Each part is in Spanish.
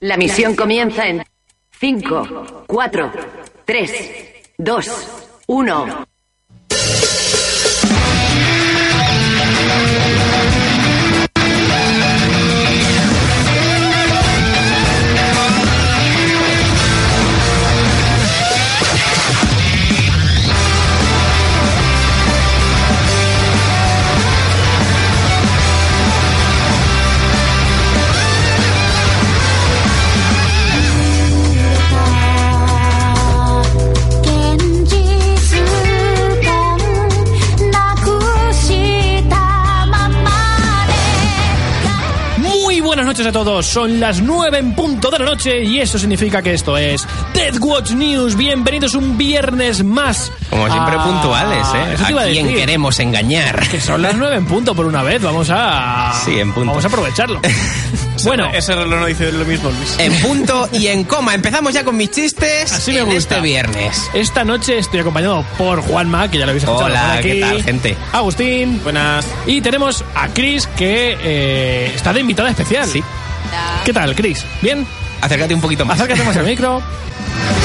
La misión comienza en 5, 4, 3, 2, 1. Noches a todos, son las 9 en punto de la noche y eso significa que esto es Dead Watch News. Bienvenidos un viernes más. Como siempre a- puntuales, ¿eh? Eso te iba ¿A a quién decir. queremos engañar? Que son las 9 en punto por una vez, vamos a... Sí, en punto. Vamos a aprovecharlo. bueno, Ese reloj no dice lo mismo, Luis. En punto y en coma. Empezamos ya con mis chistes Así me en gusta. este viernes. esta noche estoy acompañado por Juanma, que ya lo habéis escuchado Hola, por aquí. ¿qué tal, gente? Agustín. Buenas. Y tenemos a Chris, que eh, está de invitada especial. Sí. ¿Qué tal, Chris? ¿Bien? Acércate un poquito más. Acércate más al micro.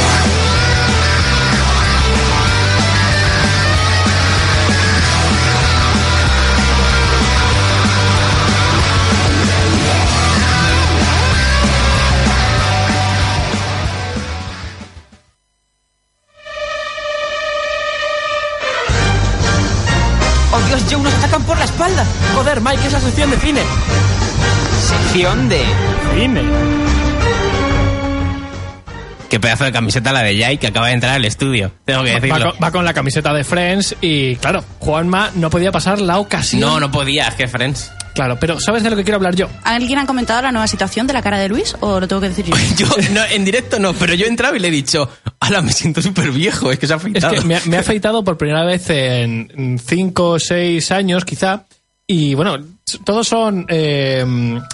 la espalda! Joder, Mike, es la sección de cine. Sección de... Cine. Qué pedazo de camiseta la de Jai que acaba de entrar al estudio. Tengo que Va decirlo. con, va con la camiseta de Friends y, claro, Juanma no podía pasar la ocasión. No, no podía, es que Friends. Claro, pero ¿sabes de lo que quiero hablar yo? ¿Alguien ha comentado la nueva situación de la cara de Luis o lo tengo que decir yo? Yo, no, en directo no, pero yo he entrado y le he dicho, ala, me siento súper viejo, es que se ha Es afeitado. que me, ha- me he afeitado por primera vez en 5 o 6 años, quizá. Y bueno, todos son eh,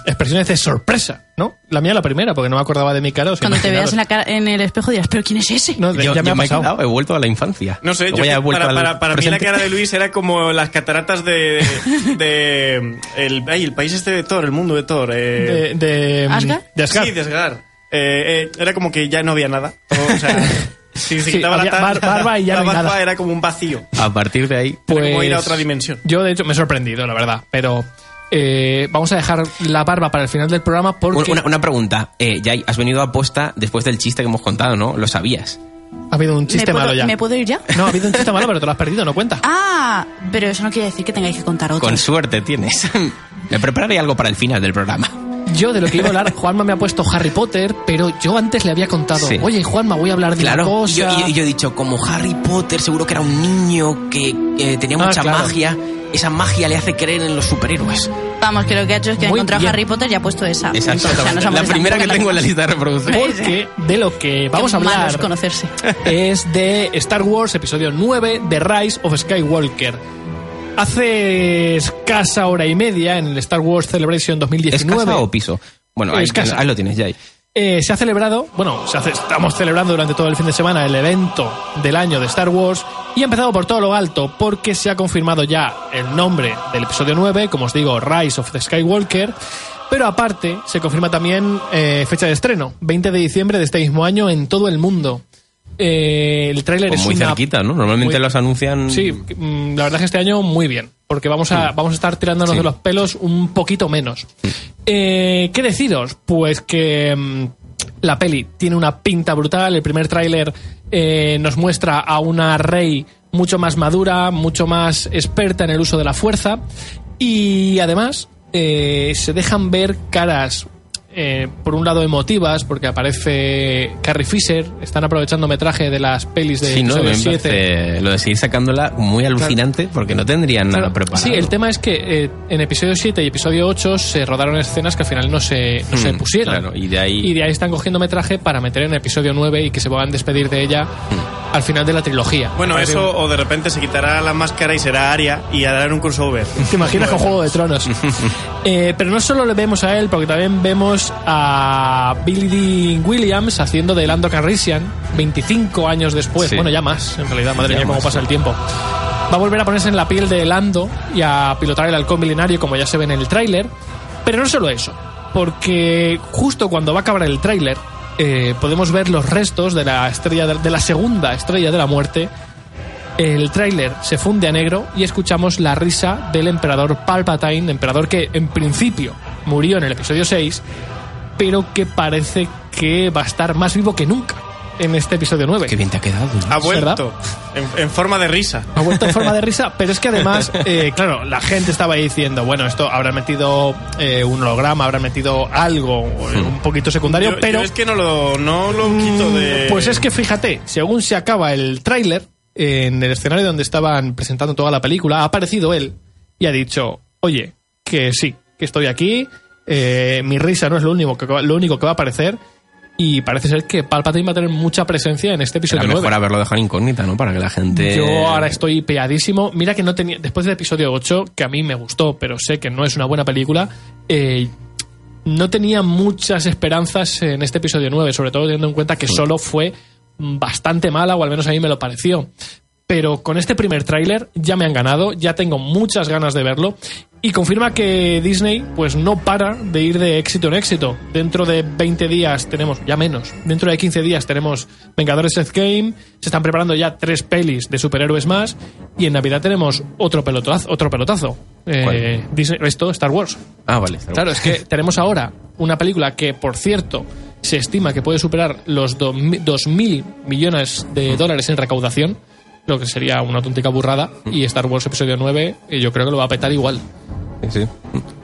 expresiones de sorpresa, ¿no? La mía la primera, porque no me acordaba de mi cara. Cuando te veas en, la cara- en el espejo dirás, ¿pero quién es ese? No, de- Yo- ya me yo ha me he pasado. quedado, he vuelto a la infancia. No sé, Luego yo he para, para, para mí la cara de Luis era como las cataratas de... de el, ay, el país este de Thor, el mundo de Thor. De, Eh, de, ¿Asgard? de Asgard. Sí, de Asgard. Eh, eh, era como que ya no había nada. O, o sea, Sí, quitaba había la bar- barba y ya la no barba nada. era como un vacío. A partir de ahí... Era Pues, como ir a otra dimensión. Yo, de hecho, me he sorprendido, la verdad. Pero eh, vamos a dejar la barba para el final del programa porque Una, una pregunta, eh, Jai, has venido a posta después del chiste que hemos contado, ¿no? Lo sabías. ha habido un ¿Me chiste puedo, malo ya. ¿Me puedo ir ya? No, ha habido un chiste malo, pero te lo has perdido, no cuenta. Ah, pero eso no quiere decir que tengáis que contar otro. Con suerte tienes. Me prepararé algo para el final del programa. Yo de lo que iba a hablar, Juanma me ha puesto Harry Potter, pero yo antes le había contado, Sí. oye Juanma, voy a hablar de una Claro, cosa. y yo, y- y yo he dicho, como Harry Potter seguro que era un niño que eh, tenía Ah, mucha claro. magia, esa magia le hace creer en los superhéroes. Vamos, que lo que ha hecho es que ha encontrado bien. Harry Potter y ha puesto esa. Exacto. O sea, la primera que tengo en la lista de reproducción. Porque de lo que vamos a Qué hablar es conocerse. es de Star Wars Episodio 9, The Rise of Skywalker. Hace escasa hora y media en el Star Wars Celebration ¿Es 2019 casa o piso? Bueno, ahí, ahí lo tienes, Jai. eh, se ha celebrado, bueno, se hace- estamos celebrando durante todo el fin de semana el evento del año de Star Wars y ha empezado por todo lo alto porque se ha confirmado ya el nombre del episodio 9, como os digo, Rise of the Skywalker, pero aparte se confirma también eh, fecha de estreno, 20 de diciembre de este mismo año en todo el mundo. Eh, el tráiler es muy una cerquita, ¿no? Normalmente muy- los anuncian... Sí, mm, la verdad es que este año muy bien, porque vamos a, vamos a estar tirándonos Sí. de los pelos un poquito menos. Eh, ¿Qué deciros? Pues que mm, la peli tiene una pinta brutal. El primer tráiler eh, nos muestra a una Rey mucho más madura, mucho más experta en el uso de la fuerza y además se dejan ver caras eh, por un lado emotivas, porque aparece Carrie Fisher, están aprovechando metraje de las pelis de Sí, no, me episodio 7. parece lo de seguir sacándola muy alucinante porque no tendrían nada Claro, preparado. Sí, el tema es que eh, en episodio 7 y episodio 8 se rodaron escenas que al final no se, no se Mm, pusieron. Claro, y de ahí. Y de ahí están cogiendo metraje para meter en episodio 9 y que se puedan despedir de ella Mm. al final de la trilogía. Bueno, eso, un- o de repente se quitará la máscara y será Aria y harán un crossover. ¿Te imaginas con Juego de Tronos? Eh, pero no solo le vemos a él, porque también vemos a Billy Dean Williams haciendo de Lando Calrissian 25 años después. Sí. Bueno, ya más, en realidad, madre Ya mía, cómo más. pasa el tiempo. Va a volver a ponerse en la piel de Lando y a pilotar el halcón milenario, como ya se ve en el tráiler. Pero no solo eso, porque justo cuando va a acabar el tráiler, eh, podemos ver los restos de la estrella de, de la segunda estrella de la muerte el tráiler se funde a negro y escuchamos la risa del emperador Palpatine, emperador que en principio murió en el episodio 6, pero que parece que va a estar más vivo que nunca en este episodio 9. Qué bien te ha quedado. ¿no? Ha vuelto en, en forma de risa. Ha vuelto en forma de risa, pero es que además, eh, claro, la gente estaba ahí diciendo, bueno, esto habrá metido eh, un holograma, habrá metido algo eh, un poquito secundario, Yo- pero... yo es que no lo, no lo quito de. Pues es que fíjate, según se acaba el tráiler, en el escenario donde estaban presentando toda la película, ha aparecido él y ha dicho, oye, que sí, que estoy aquí, eh, mi risa no es lo único, que, va- lo único que va a aparecer y parece ser que Palpatine va a tener mucha presencia en este Era episodio mejor 9. haberlo dejado incógnita, ¿no? Para que la gente. Yo ahora estoy peadísimo. Mira que no tenía. Después del episodio 8, que a mí me gustó, pero sé que no es una buena película, eh, no tenía muchas esperanzas en este episodio 9, sobre todo teniendo en cuenta que solo fue bastante mala, o al menos a mí me lo pareció. Pero con este primer tráiler ya me han ganado, ya tengo muchas ganas de verlo y confirma que Disney pues no para de ir de éxito en éxito. Dentro de 20 días tenemos, ya menos, dentro de 15 días tenemos Vengadores Endgame, se están preparando ya tres pelis de superhéroes más y en Navidad tenemos otro pelotazo. Otro pelotazo. Eh. Disney, esto, Star Wars. Ah, vale. Claro, es que tenemos ahora una película que, por cierto, se estima que puede superar los 2.000 millones de dólares en recaudación, lo que sería una auténtica burrada, y Star Wars Episodio 9 eh, yo creo que lo va a petar igual. Sí.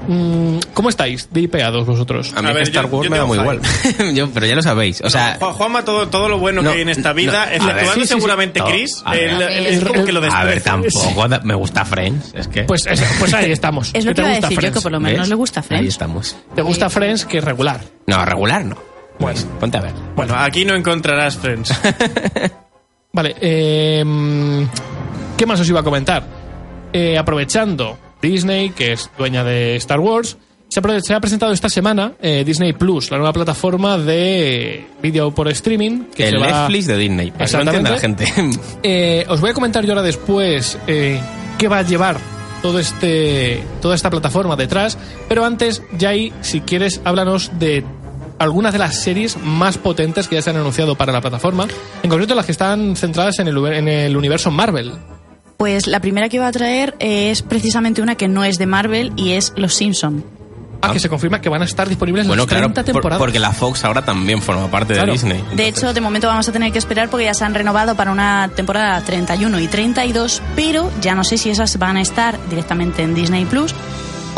Mm, ¿Cómo estáis de IPados vosotros? A mí A ver, Star yo- Wars yo me da muy igual. yo, pero ya lo sabéis. O sea, Juan- Juanma, todo, todo lo bueno No, que hay en esta vida, no, exceptuando a sí, sí, seguramente Chris, a ver. él- él es como que lo a ver, tampoco me gusta Friends. Es que. Pues, pues ahí estamos. Es lo ¿Qué que te iba a gusta decir yo, Friends? que por lo menos ¿ves? le gusta Ahí Friends. estamos. ¿Te gusta Friends que es regular? No, regular no. Bueno. Ponte a ver. Bueno, aquí no encontrarás Friends. Vale, eh, ¿qué más os iba a comentar? Eh, aprovechando Disney, que es dueña de Star Wars, se ha, pre- se ha presentado esta semana eh, Disney Plus, la nueva plataforma de vídeo por streaming. Que el se va- Netflix de Disney. Para que lo entienda la gente. Eh, os voy a comentar yo ahora después qué va a llevar todo este, toda esta plataforma detrás, pero antes, Jai, si quieres, háblanos de algunas de las series más potentes que ya se han anunciado para la plataforma, en concreto las que están centradas en el, en el universo Marvel. Pues la primera que iba a traer es precisamente una que no es de Marvel y es Los Simpson. Ah, que se confirma que van a estar disponibles bueno, las claro, 30 por- temporadas. porque la Fox ahora también forma parte Claro. de Disney. De hecho, de momento vamos a tener que esperar porque ya se han renovado para una temporada 31 y 32, pero ya no sé si esas van a estar directamente en Disney Plus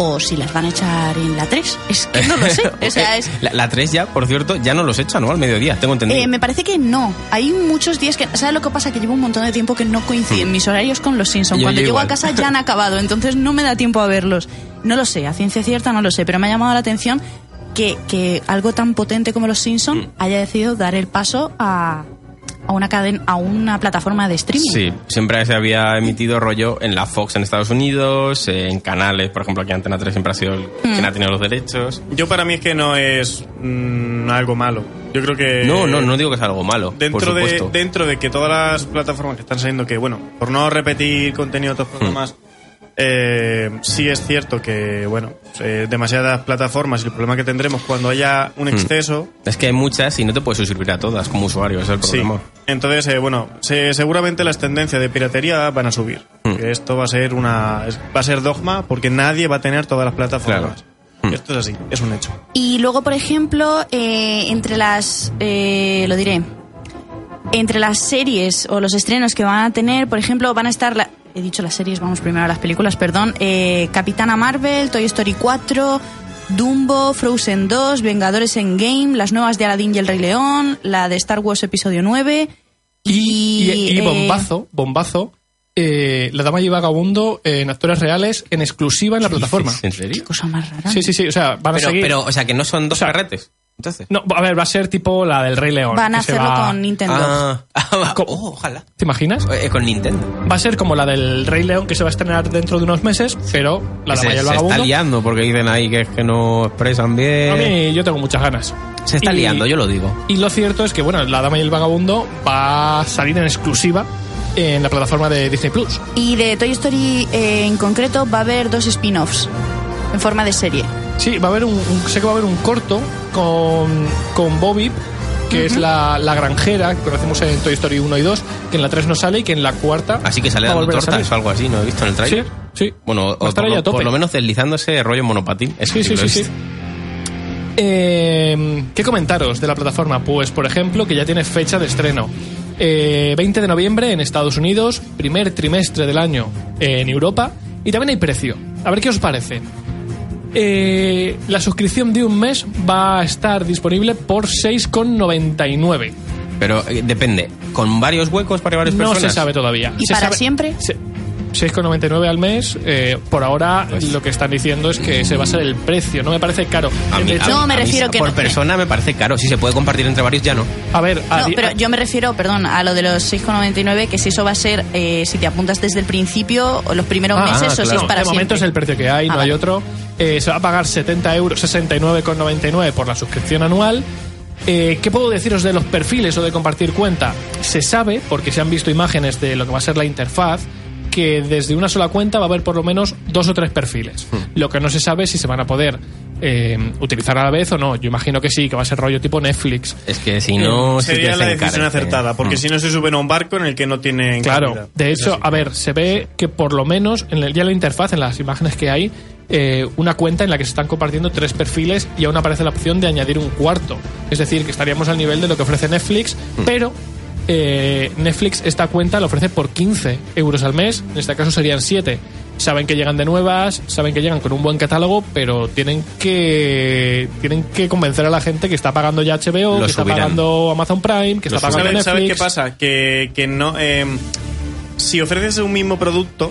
o si las van a echar en la 3. Es que no lo sé. O sea, es, La, la 3 ya, por cierto, ya no los echa, ¿no? Al mediodía, tengo entendido. Eh, me parece que no. Hay muchos días que. ¿Sabes lo que pasa? Que llevo un montón de tiempo que no coinciden mis horarios con los Simpsons. Hmm. Yo- Cuando yo llego igual. a casa ya han acabado, entonces no me da tiempo a verlos. No lo sé, a ciencia cierta no lo sé, pero me ha llamado la atención que, que algo tan potente como los Simpsons Hmm. haya decidido dar el paso a, a una cadena, a una plataforma de streaming. Sí, siempre se había emitido rollo en la Fox en Estados Unidos, en canales, por ejemplo, aquí Antena 3 siempre ha sido el quien ha tenido los derechos. Yo para mí es que no es mm, algo malo. Yo creo que... No, no, no digo que sea algo malo, por Dentro de, dentro de que todas las plataformas que están saliendo, que bueno, por no repetir contenido de otros Hmm. programas, eh, sí es cierto que, bueno, eh, demasiadas plataformas y el problema que tendremos cuando haya Hmm. un exceso, Es que hay muchas y no te puedes suscribir a todas como usuario, es el sí. problema. Entonces, eh, bueno, se- seguramente las tendencias de piratería van a subir. Hmm. Esto va a ser una, va a ser dogma porque nadie va a tener todas las plataformas. Hmm. Esto es así, es un hecho. Y luego, por ejemplo, eh, entre las. eh, lo diré. Entre las series o los estrenos que van a tener, por ejemplo, van a estar. la- he dicho las series, vamos primero a las películas, perdón. eh, Capitana Marvel, Toy Story 4, Dumbo, Frozen 2, Vengadores en Game, las nuevas de Aladdin y el Rey León, la de Star Wars Episodio 9 Y, y, y- y eh, bombazo, bombazo, eh, La Dama y Vagabundo en actores reales en exclusiva en la plataforma. ¿En serio? cosa más rara. Sí, sí, sí, o sea, van a Pero, seguir... pero, o sea, que no son dos O sea, carretes. Entonces. No, a ver, va a ser tipo la del Rey León. Van a se hacerlo va- con Nintendo. Ah, ah, oh, ojalá. ¿Te imaginas? Eh, con Nintendo. Va a ser como la del Rey León que se va a estrenar dentro de unos meses, pero la se, Dama y el se está Vagabundo... liando porque dicen ahí que es que no expresan bien. A mí yo tengo muchas ganas. Se está Y- liando, yo lo digo. Y lo cierto es que, bueno, La Dama y el Vagabundo va a salir en exclusiva en la plataforma de Disney Plus. Y de Toy Story eh, en concreto va a haber dos spin-offs en forma de serie. Sí, va a haber un, un- sé que va a haber un corto con, con Bobby, que es la, la granjera que conocemos en Toy Story 1 y 2, que en la 3 no sale y que en la cuarta. Así que sale dando tortas o algo así, ¿no? He visto en el trailer. sí. Bueno, o por, lo, por lo menos deslizándose rollo monopatín. Eso Sí, sí, sí, sí. Eh, ¿Qué comentaros de la plataforma? Pues, por ejemplo, que ya tiene fecha de estreno. Eh, 20 de noviembre en Estados Unidos, primer trimestre del año en Europa, y también hay precio. A ver qué os parece. Eh, la suscripción de un mes va a estar disponible por 6,99. Pero eh, depende. ¿Con varios huecos para varias No personas? se sabe todavía. ¿Y Se para sabe- siempre? se- 6,99 al mes. eh, por ahora Pues lo que están diciendo es que ese va a ser el precio. No me parece caro. A mí- hecho, No, me a mí refiero que Por no- persona me parece caro. Si se puede compartir entre varios, ya no. a ver, a No, di- pero yo me refiero, perdón, a lo de los 6,99, que si eso va a ser, eh, si te apuntas desde el principio, o los primeros Ah, meses, o si es para de momento siempre. es el precio que hay, Ah, no hay otro. Eh, se va a pagar 70 euros, 69,99 por la suscripción anual. Eh, ¿Qué puedo deciros de los perfiles o de compartir cuenta? Se sabe, porque se han visto imágenes de lo que va a ser la interfaz, que desde una sola cuenta va a haber por lo menos dos o tres perfiles. Hmm. Lo que no se sabe es si se van a poder eh, utilizar a la vez o no. Yo imagino que sí, que va a ser rollo tipo Netflix. Es que si no... sí Sería la se decisión encarece. acertada, porque Mm. si no se suben a un barco en el que no tienen Claro, cabida. de hecho, así. a ver, se ve que por lo menos en el- ya en la interfaz, en las imágenes que hay, eh, una cuenta en la que se están compartiendo tres perfiles y aún aparece la opción de añadir un cuarto. Es decir, que estaríamos al nivel de lo que ofrece Netflix, pero eh, Netflix esta cuenta la ofrece por 15 euros al mes, en este caso serían 7. Saben que llegan de nuevas, saben que llegan con un buen catálogo, pero tienen que tienen que convencer a la gente que está pagando ya HBO, Lo que está pagando Amazon Prime, que Lo está pagando ¿Sabes, Netflix. sabes qué pasa? Que, que no. eh, si ofreces un mismo producto,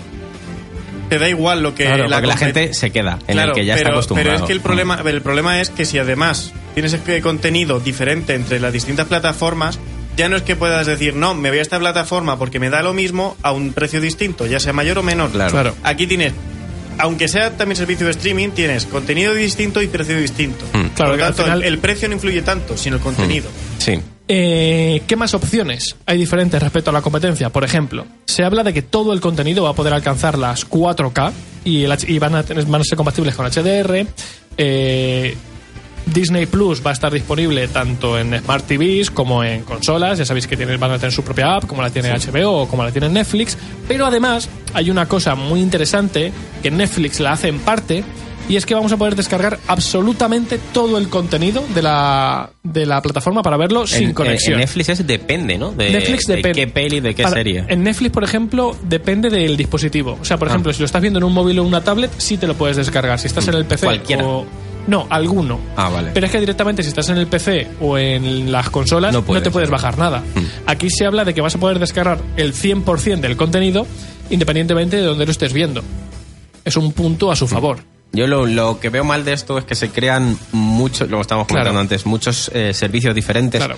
te da igual lo que Claro, porque la compet- gente se queda en Claro, el que ya pero, está acostumbrado. Pero es que el problema, el problema es que si además tienes este contenido diferente entre las distintas plataformas, ya no es que puedas decir, no, me voy a esta plataforma porque me da lo mismo a un precio distinto, ya sea mayor o menor. Claro. Claro. Aquí tienes, aunque sea también servicio de streaming, tienes contenido distinto y precio distinto. Mm. Claro, Por lo tanto, final- el precio no influye tanto, sino el contenido. Sí. Eh, ¿Qué más opciones hay diferentes respecto a la competencia? Por ejemplo, se habla de que todo el contenido va a poder alcanzar las 4K y, el H- y van, a tener- van a ser compatibles con HDR. Eh, Disney Plus va a estar disponible tanto en Smart TVs como en consolas. Ya sabéis que tienen, van a tener su propia app, como la tiene HBO o como la tiene Netflix. Pero además hay una cosa muy interesante que Netflix la hace en parte y es que vamos a poder descargar absolutamente todo el contenido de la, de la plataforma para verlo sin conexión. En Netflix es depende, ¿no? De, Netflix de depende. qué peli, de qué Para- serie. En Netflix, por ejemplo, depende del dispositivo. O sea, por Ah. ejemplo, si lo estás viendo en un móvil o una tablet, sí te lo puedes descargar. Si estás en el PC Cualquiera. o... No, alguno. Ah, vale. Pero es que directamente si estás en el PC o en las consolas No te puedes bajar nada. Mm. Aquí se habla de que vas a poder descargar el 100% del contenido independientemente de donde lo estés viendo. Es un punto a su favor. Yo lo, lo que veo mal de esto es que se crean muchos, lo estábamos comentando Claro. antes, muchos eh, servicios diferentes. Claro.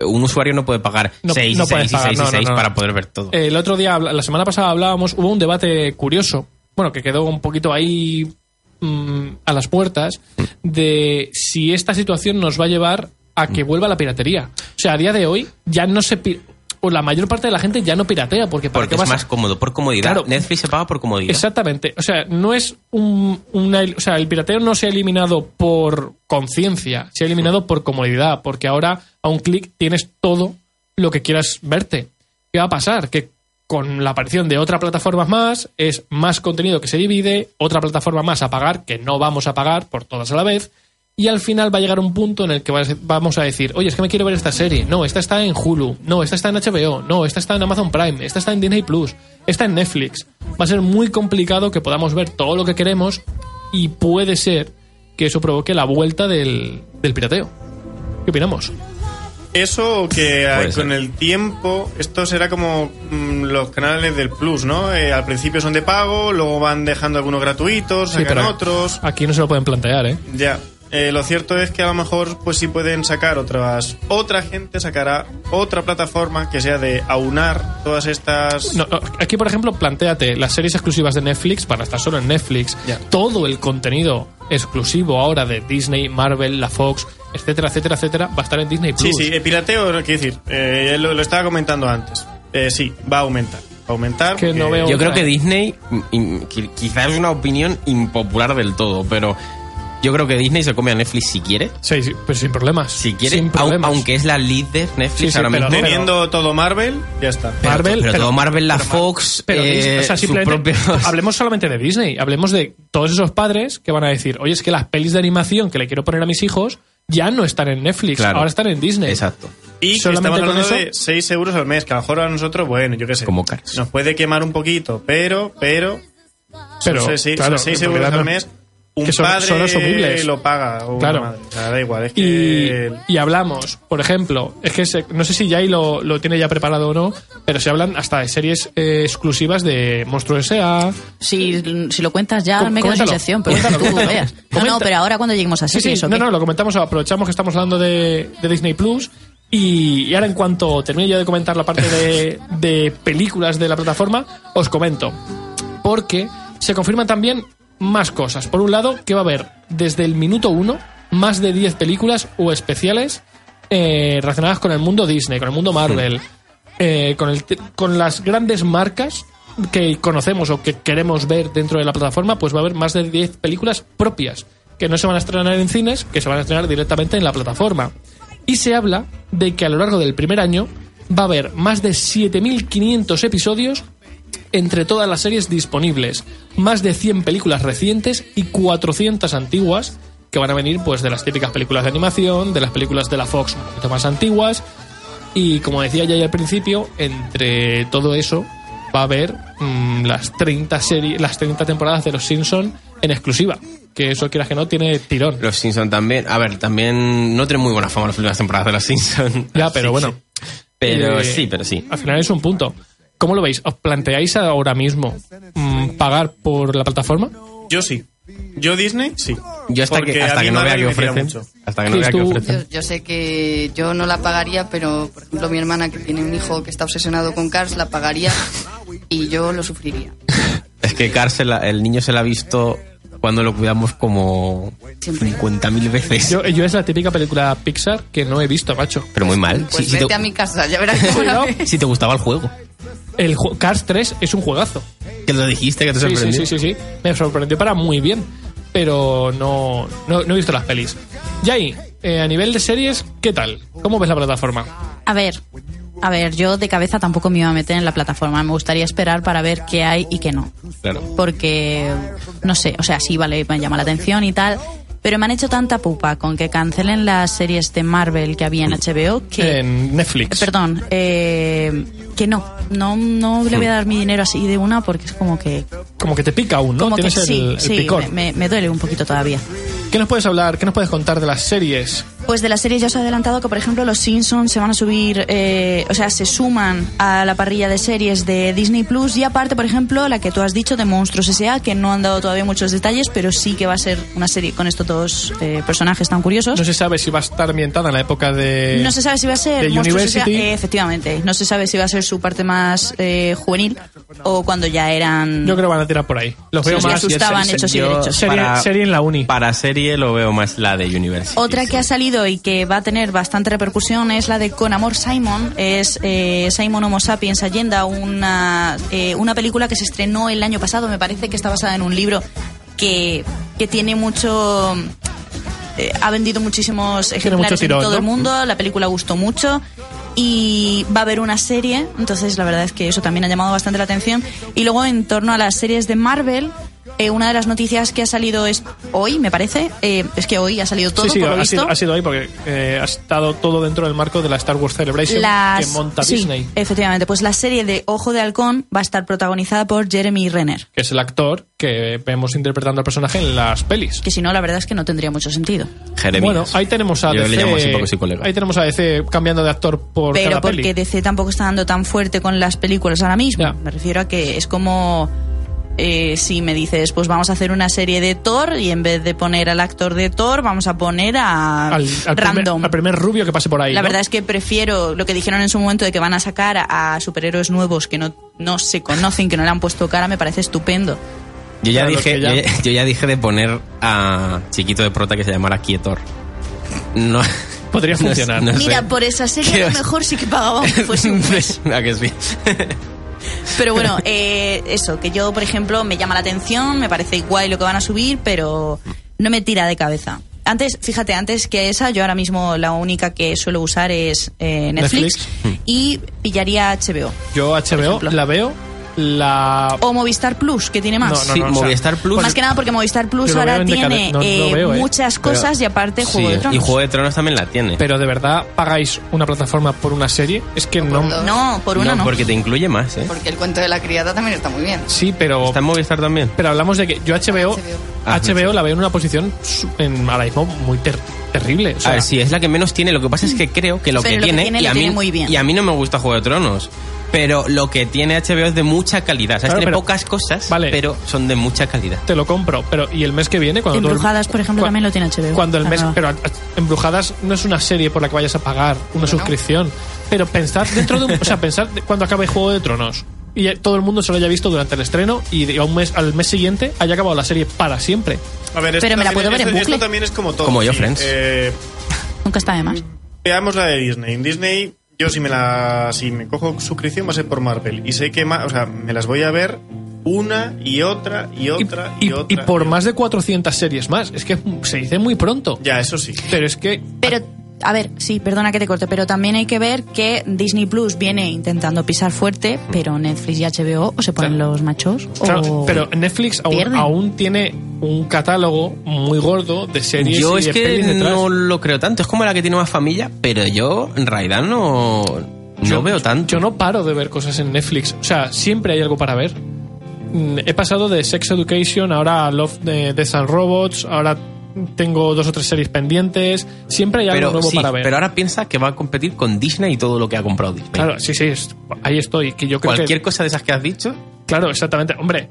Un usuario no puede pagar No- 6 no y puedes 6 y pagar, 6 no, y no, 6 no. para poder ver todo. El otro día, la semana pasada hablábamos, hubo un debate curioso, bueno, que quedó un poquito ahí mm, a las puertas, de si esta situación nos va a llevar a que vuelva la piratería. O sea, a día de hoy ya no se... O la mayor parte de la gente ya no piratea, porque ¿para porque qué es vas a- más cómodo, por comodidad. Claro. Netflix se paga por comodidad. Exactamente. O sea, no es un, una, o sea, el pirateo no se ha eliminado por conciencia, se ha eliminado por comodidad, porque ahora a un clic tienes todo lo que quieras verte. ¿Qué va a pasar? Que con la aparición de otra plataforma más, es más contenido que se divide, otra plataforma más a pagar, que no vamos a pagar por todas a la vez, y al final va a llegar un punto en el que vamos a decir, oye, es que me quiero ver esta serie, no, esta está en Hulu, no, esta está en HBO, no, esta está en Amazon Prime, esta está en Disney Plus, esta en Netflix. Va a ser muy complicado que podamos ver todo lo que queremos y puede ser que eso provoque la vuelta del, del pirateo. ¿Qué opinamos? Eso que Puede con ser. el tiempo, esto será como mm, los canales del Plus, ¿no? Eh, al principio son de pago, luego van dejando algunos gratuitos, Sí, sacan pero otros. Aquí no se lo pueden plantear, ¿eh? Ya. Eh, lo cierto es que a lo mejor, pues sí pueden sacar otras. Otra gente sacará otra plataforma que sea de aunar todas estas. No, no, aquí, por ejemplo, planteate las series exclusivas de Netflix para estar solo en Netflix. Ya. Todo el contenido exclusivo ahora de Disney, Marvel, la Fox, etcétera, etcétera, etcétera, va a estar en Disney Sí, Plus. sí, el pirateo, quiero decir, eh, lo, lo estaba comentando antes. Eh, sí, va a aumentar. Va a aumentar. Que no veo- Yo creo que Disney, mm, qui- quizás es una opinión impopular del todo, pero yo creo que Disney se come a Netflix si quiere. Sí, sí, pero sin problemas. Si quiere, Sin au- problemas. aunque es la lead de Netflix Sí, sí, ahora mismo. Teniendo todo Marvel, ya está. Pero, Marvel, pero pero- todo Marvel, la pero Fox, Pero, eh, o sea, sus simplemente propios- hablemos solamente de Disney. Hablemos de todos esos padres que van a decir, oye, es que las pelis de animación que le quiero poner a mis hijos ya no están en Netflix, Claro. ahora están en Disney. Exacto. Y Solamente estamos con hablando eso- de 6 euros al mes, que a lo mejor a nosotros, bueno, yo qué sé. Como. Nos puede quemar un poquito, pero, pero. Pero, son 6 claro, en euros realidad al no- mes. Un que son- padre son asumibles. lo paga. o una Claro. madre. Da igual. Es Y, que. y hablamos, por ejemplo, es que se- no sé si Jay lo, lo tiene ya preparado o no, pero se hablan hasta de series eh, exclusivas de Monstruo S.A. Si, si lo cuentas ya Com- me quedo sin sección, pero coméntalo, tú veas. No, no, pero ahora cuando lleguemos a Sí, sí, series, ¿o no, qué? no, lo comentamos, aprovechamos que estamos hablando de, de Disney Plus. Y, y ahora, en cuanto termine yo de comentar la parte de, de películas de la plataforma, os comento. Porque se confirman también más cosas. Por un lado, que va a haber desde el minuto uno más de 10 películas o especiales eh, relacionadas con el mundo Disney, con el mundo Marvel, eh, con, el, con las grandes marcas que conocemos o que queremos ver dentro de la plataforma, pues va a haber más de 10 películas propias que no se van a estrenar en cines, que se van a estrenar directamente en la plataforma. Y se habla de que a lo largo del primer año va a haber más de 7.500 episodios entre todas las series disponibles, más de 100 películas recientes y 400 antiguas que van a venir pues de las típicas películas de animación, de las películas de la Fox un poquito más antiguas y como decía ya al principio, entre todo eso va a haber mm, las 30 series, las 30 temporadas de los Simpson en exclusiva, que eso quieras que no tiene tirón. Los Simpsons también. A ver, también no tienen muy buena fama las primeras temporadas de los Simpsons. Ya, pero bueno. Pero Eh, sí, pero sí. Al final es un punto. ¿Cómo lo veis? ¿Os planteáis ahora mismo mm, pagar por la plataforma? Yo sí. Yo Disney, sí. Yo hasta Porque que, hasta que no vea que ofrecen. mucho. Hasta que no vea que ofrecen. Yo, yo sé que yo no la pagaría, pero por ejemplo mi hermana que tiene un hijo que está obsesionado con Cars la pagaría y yo lo sufriría. Es que Cars, el niño se la ha visto cuando lo cuidamos como Siempre. 50.000 veces. Yo, yo es la típica película Pixar que no he visto, macho. pero muy mal. Pues Si- si, vete te, a mi casa, ya verás cómo la No. ves. si te gustaba el juego. El Cars 3 es un juegazo. Que lo dijiste, que te sí, sorprendió. sí, sí, sí. Me sorprendió para muy bien, pero no, no, no he visto las pelis. Yai, eh, a nivel de series, ¿qué tal? ¿Cómo ves la plataforma? A ver, a ver, yo de cabeza tampoco me iba a meter en la plataforma. Me gustaría esperar para ver qué hay y qué no. Claro. Porque, no sé, o sea, sí, vale, me llama la atención y tal. Pero me han hecho tanta pupa con que cancelen las series de Marvel que había en HBO que... En Netflix. Perdón, eh, que no, no, no le voy a dar mi dinero así de una porque es como que... Como que te pica aún, ¿no? Como que Tienes el, sí, el sí, picor. me, me- me duele un poquito todavía. ¿Qué nos puedes hablar, qué nos puedes contar de las series? Pues de las series ya os he adelantado que, por ejemplo, los Simpsons se van a subir, eh, o sea, se suman a la parrilla de series de Disney Plus y aparte, por ejemplo, la que tú has dicho de Monstruos S.A., que no han dado todavía muchos detalles, pero sí que va a ser una serie con estos dos eh, personajes tan curiosos. No se sabe si va a estar ambientada en la época de... No se sabe si va a ser de Monstruos S.A., University. eh, efectivamente. No se sabe si va a ser su parte más eh, juvenil o cuando ya eran. Yo creo que van a tirar por ahí. Los veo sí, más... asustaban yo- hechos y derechos. Serie, serie en la uni. Para serie lo veo más la de Universe. Otra que ha salido y que va a tener bastante repercusión es la de Con Amor Simon. Es eh, Simon Homo Sapiens Allenda, una, eh, una película que se estrenó el año pasado. Me parece que está basada en un libro que, que tiene mucho. eh, ha vendido muchísimos ejemplares tirón, en todo ¿no? el mundo. La película gustó mucho. Y va a haber una serie, entonces la verdad es que eso también ha llamado bastante la atención. Y luego, en torno a las series de Marvel, eh, una de las noticias que ha salido es hoy, me parece. eh, es que hoy ha salido todo, sí, sí, por lo ha visto. sido, ha sido ahí porque eh, ha estado todo dentro del marco de la Star Wars Celebration Las- que monta sí, Disney, efectivamente. Pues la serie de Ojo de Halcón va a estar protagonizada por Jeremy Renner. que es el actor que vemos interpretando al personaje en las pelis. Que si no, la verdad es que no tendría mucho sentido. Jeremías. Bueno, ahí tenemos a Yo DC. le llamo así porque soy colega. Ahí tenemos a DC cambiando de actor por Pero cada porque peli. DC tampoco está dando tan fuerte con las películas ahora mismo. Ya. Me refiero a que es como eh, si me dices, pues vamos a hacer una serie de Thor y en vez de poner al actor de Thor, vamos a poner a al, al primer, random. al primer rubio que pase por ahí. La ¿no? verdad es que prefiero lo que dijeron en su momento de que van a sacar a, superhéroes nuevos que no, no se conocen, que no le han pusto cara, me parece estupendo. Yo ya, Claro, dije, ya- Yo, ya, yo ya dije de poner a Chiquito de Prota que se llamara Quietor. No. Podría funcionar. no. Mira, por esa serie ¿Qué a lo mejor sí que pagaban que fuese un mes. ¿A que sí? Pero bueno, eh, eso, que yo, por ejemplo, me llama la atención, me parece guay lo que van a subir, pero no me tira de cabeza. Antes, fíjate, antes que esa, yo ahora mismo la única que suelo usar es eh, Netflix, Netflix. y pillaría HBO. Yo HBO la veo, la... O Movistar Plus, que tiene más. No, no, sí, no, o sea, Movistar Plus. Más que nada porque Movistar Plus ahora tiene eh, veo, eh. muchas Pero- cosas y aparte Juego Sí, de Tronos. Y Juego de Tronos también la tiene. Pero de verdad pagáis una plataforma por una serie, es que no... No, por una no. porque te incluye más, ¿eh? Porque el cuento de la criada también está muy bien. Sí, pero... ¿Está en Movistar también? Pero hablamos de que yo HBO, HBO. Ah, HBO sí. la veo en una posición en, ahora mismo muy ter- terrible. O sea, a ver, sí, es la que menos tiene. Lo que pasa es que creo que lo Pero que lo que tiene. y, lo a mí, tiene muy bien. y a mí no me gusta Juego de Tronos. Pero lo que tiene HBO es de mucha calidad. O sea, Claro, tiene pero- pocas cosas, Vale. pero son de mucha calidad. te lo compro, pero y el mes que viene cuando todo el- Embrujadas, por ejemplo, cua- también lo tiene HBO. Cuando el mes, nueva. pero a- a- Embrujadas no es una serie por la que vayas a pagar una no? suscripción, pero pensar dentro de un, o sea, pensar cuando acabe Juego de Tronos y todo el mundo se lo haya visto durante el estreno y de- a un mes al mes siguiente haya acabado la serie para siempre. A ver, esto Pero me la también- puedo ver en bucle. esto también es como todo. Como yo. Friends. Eh, Nunca está de más. veamos la de Disney. En Disney, yo si me la si me cojo suscripción va a ser por Marvel. Y sé que ma- o sea, me las voy a ver una y otra y otra y, y- otra. y por y más de 400 series más, es que se dice muy pronto. Ya, eso sí. Pero es que Pero, a ver, sí, perdona que te corte, pero también hay que ver que Disney Plus viene intentando pisar fuerte, pero Netflix y HBO o se ponen Claro. los machos Claro, o... pero Netflix aún, tiene un catálogo muy gordo de series Yo y es de que pelis detrás. no lo creo tanto. Es como la que tiene más familia, pero yo en realidad no, no Yo- veo tanto. Yo no paro de ver cosas en Netflix. O sea, siempre hay algo para ver. Mm, He pasado de Sex Education, ahora a Love de Death and Robots, ahora tengo dos o tres series pendientes. Siempre hay algo pero, nuevo sí, para ver. pero ahora piensa que va a competir con Disney y todo lo que ha comprado Disney. Claro, sí, sí, es- ahí estoy. Que yo creo Cualquier que, cosa de esas que has dicho, Claro, exactamente. Hombre,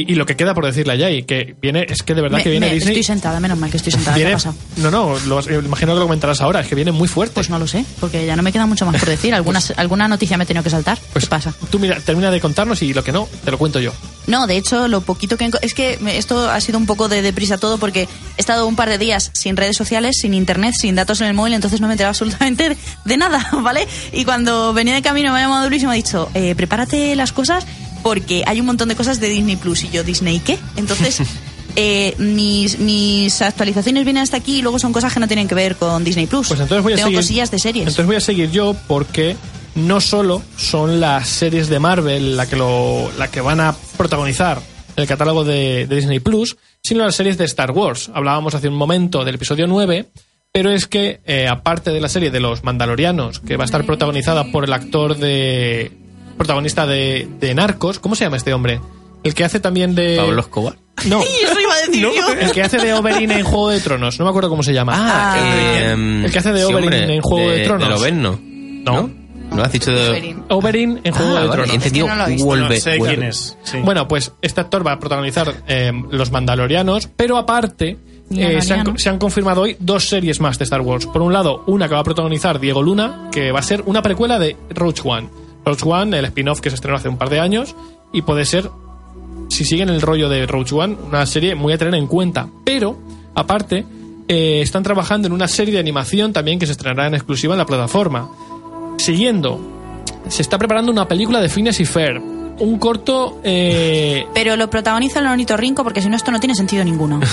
y, y lo que queda por decirle allá, y que viene, es que de verdad Me- que viene me- Disney. Estoy sentada, menos mal que estoy sentada. ¿Qué viene- no, no, lo, imagino que lo comentarás ahora, es que viene muy fuerte. Pues no lo sé, porque ya no me queda mucho más por decir. Algunas, alguna noticia me he tenido que saltar. Pues ¿Qué pasa? Tú mira, termina de contarnos y lo que no, te lo cuento yo. No, de hecho, lo poquito que... Es que esto ha sido un poco de deprisa todo porque he estado un par de días sin redes sociales, sin internet, sin datos en el móvil, entonces no me he enterado absolutamente de, de nada, ¿vale? Y cuando venía de camino me ha llamado Luis y me ha dicho, eh, prepárate las cosas porque hay un montón de cosas de Disney Plus. Y yo, ¿Disney qué? Entonces... eh, mis, mis actualizaciones vienen hasta aquí y luego son cosas que no tienen que ver con Disney Plus. Pues entonces voy a Tengo seguir. cosillas de series. Entonces voy a seguir yo porque no solo son las series de Marvel la que lo, la que van a protagonizar el catálogo de, de Disney Plus, sino las series de Star Wars. Hablábamos hace un momento del episodio 9, pero es que eh, aparte de la serie de los Mandalorianos, que va a estar protagonizada por el actor de protagonista de, de Narcos, ¿cómo se llama este hombre? El que hace también de Pablo Escobar. no, eso iba a decir no, yo. el que hace de Oberyn en Juego de Tronos, no me acuerdo cómo se llama. Ah, eh, el que hace de sí, Oberyn hombre, en Juego de Tronos. De. No. ¿No? ¿No has dicho de...? Oberyn en Juego Ah, de vale, Tronos. entendido Es que no No sé quién es. sí. Bueno, pues este actor va a protagonizar eh, Los Mandalorianos, pero aparte eh, se, han, se han confirmado hoy dos series más de Star Wars. Por un lado, una que va a protagonizar Diego Luna, que va a ser una precuela de Rogue One. Rogue One, el spin-off que se estrenó hace un par de años, y puede ser, si siguen el rollo de Rogue One, una serie muy a tener en cuenta. Pero, aparte, eh, están trabajando en una serie de animación también que se estrenará en exclusiva en la plataforma. Siguiendo, se está preparando una película de Phineas y Fer. Un corto. eh, Pero lo protagoniza el ornitorrinco porque si no esto no tiene sentido ninguno.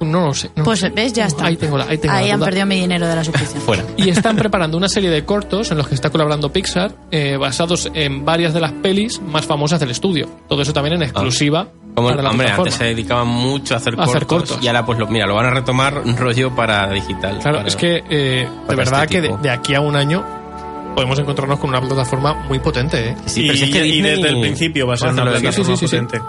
no lo sé. no Pues sé. ves, ya está. Ahí tengo la, ahí tengo la han duda. perdido mi dinero de la suscripción. Fuera. Y están preparando una serie de cortos en los que está colaborando Pixar, eh, basados en varias de las pelis más famosas del estudio. Todo eso también en exclusiva Como, para la hombre, plataforma. antes se dedicaban mucho a hacer, A hacer cortos, y ahora pues lo, mira, lo van a retomar un rollo para digital. Claro, para- es que eh, de para verdad este que de, aquí a un año podemos encontrarnos con una plataforma muy potente, ¿eh? Sí, y, pero si es que y Disney desde el principio va a ser una plataforma sí, sí, sí. potente.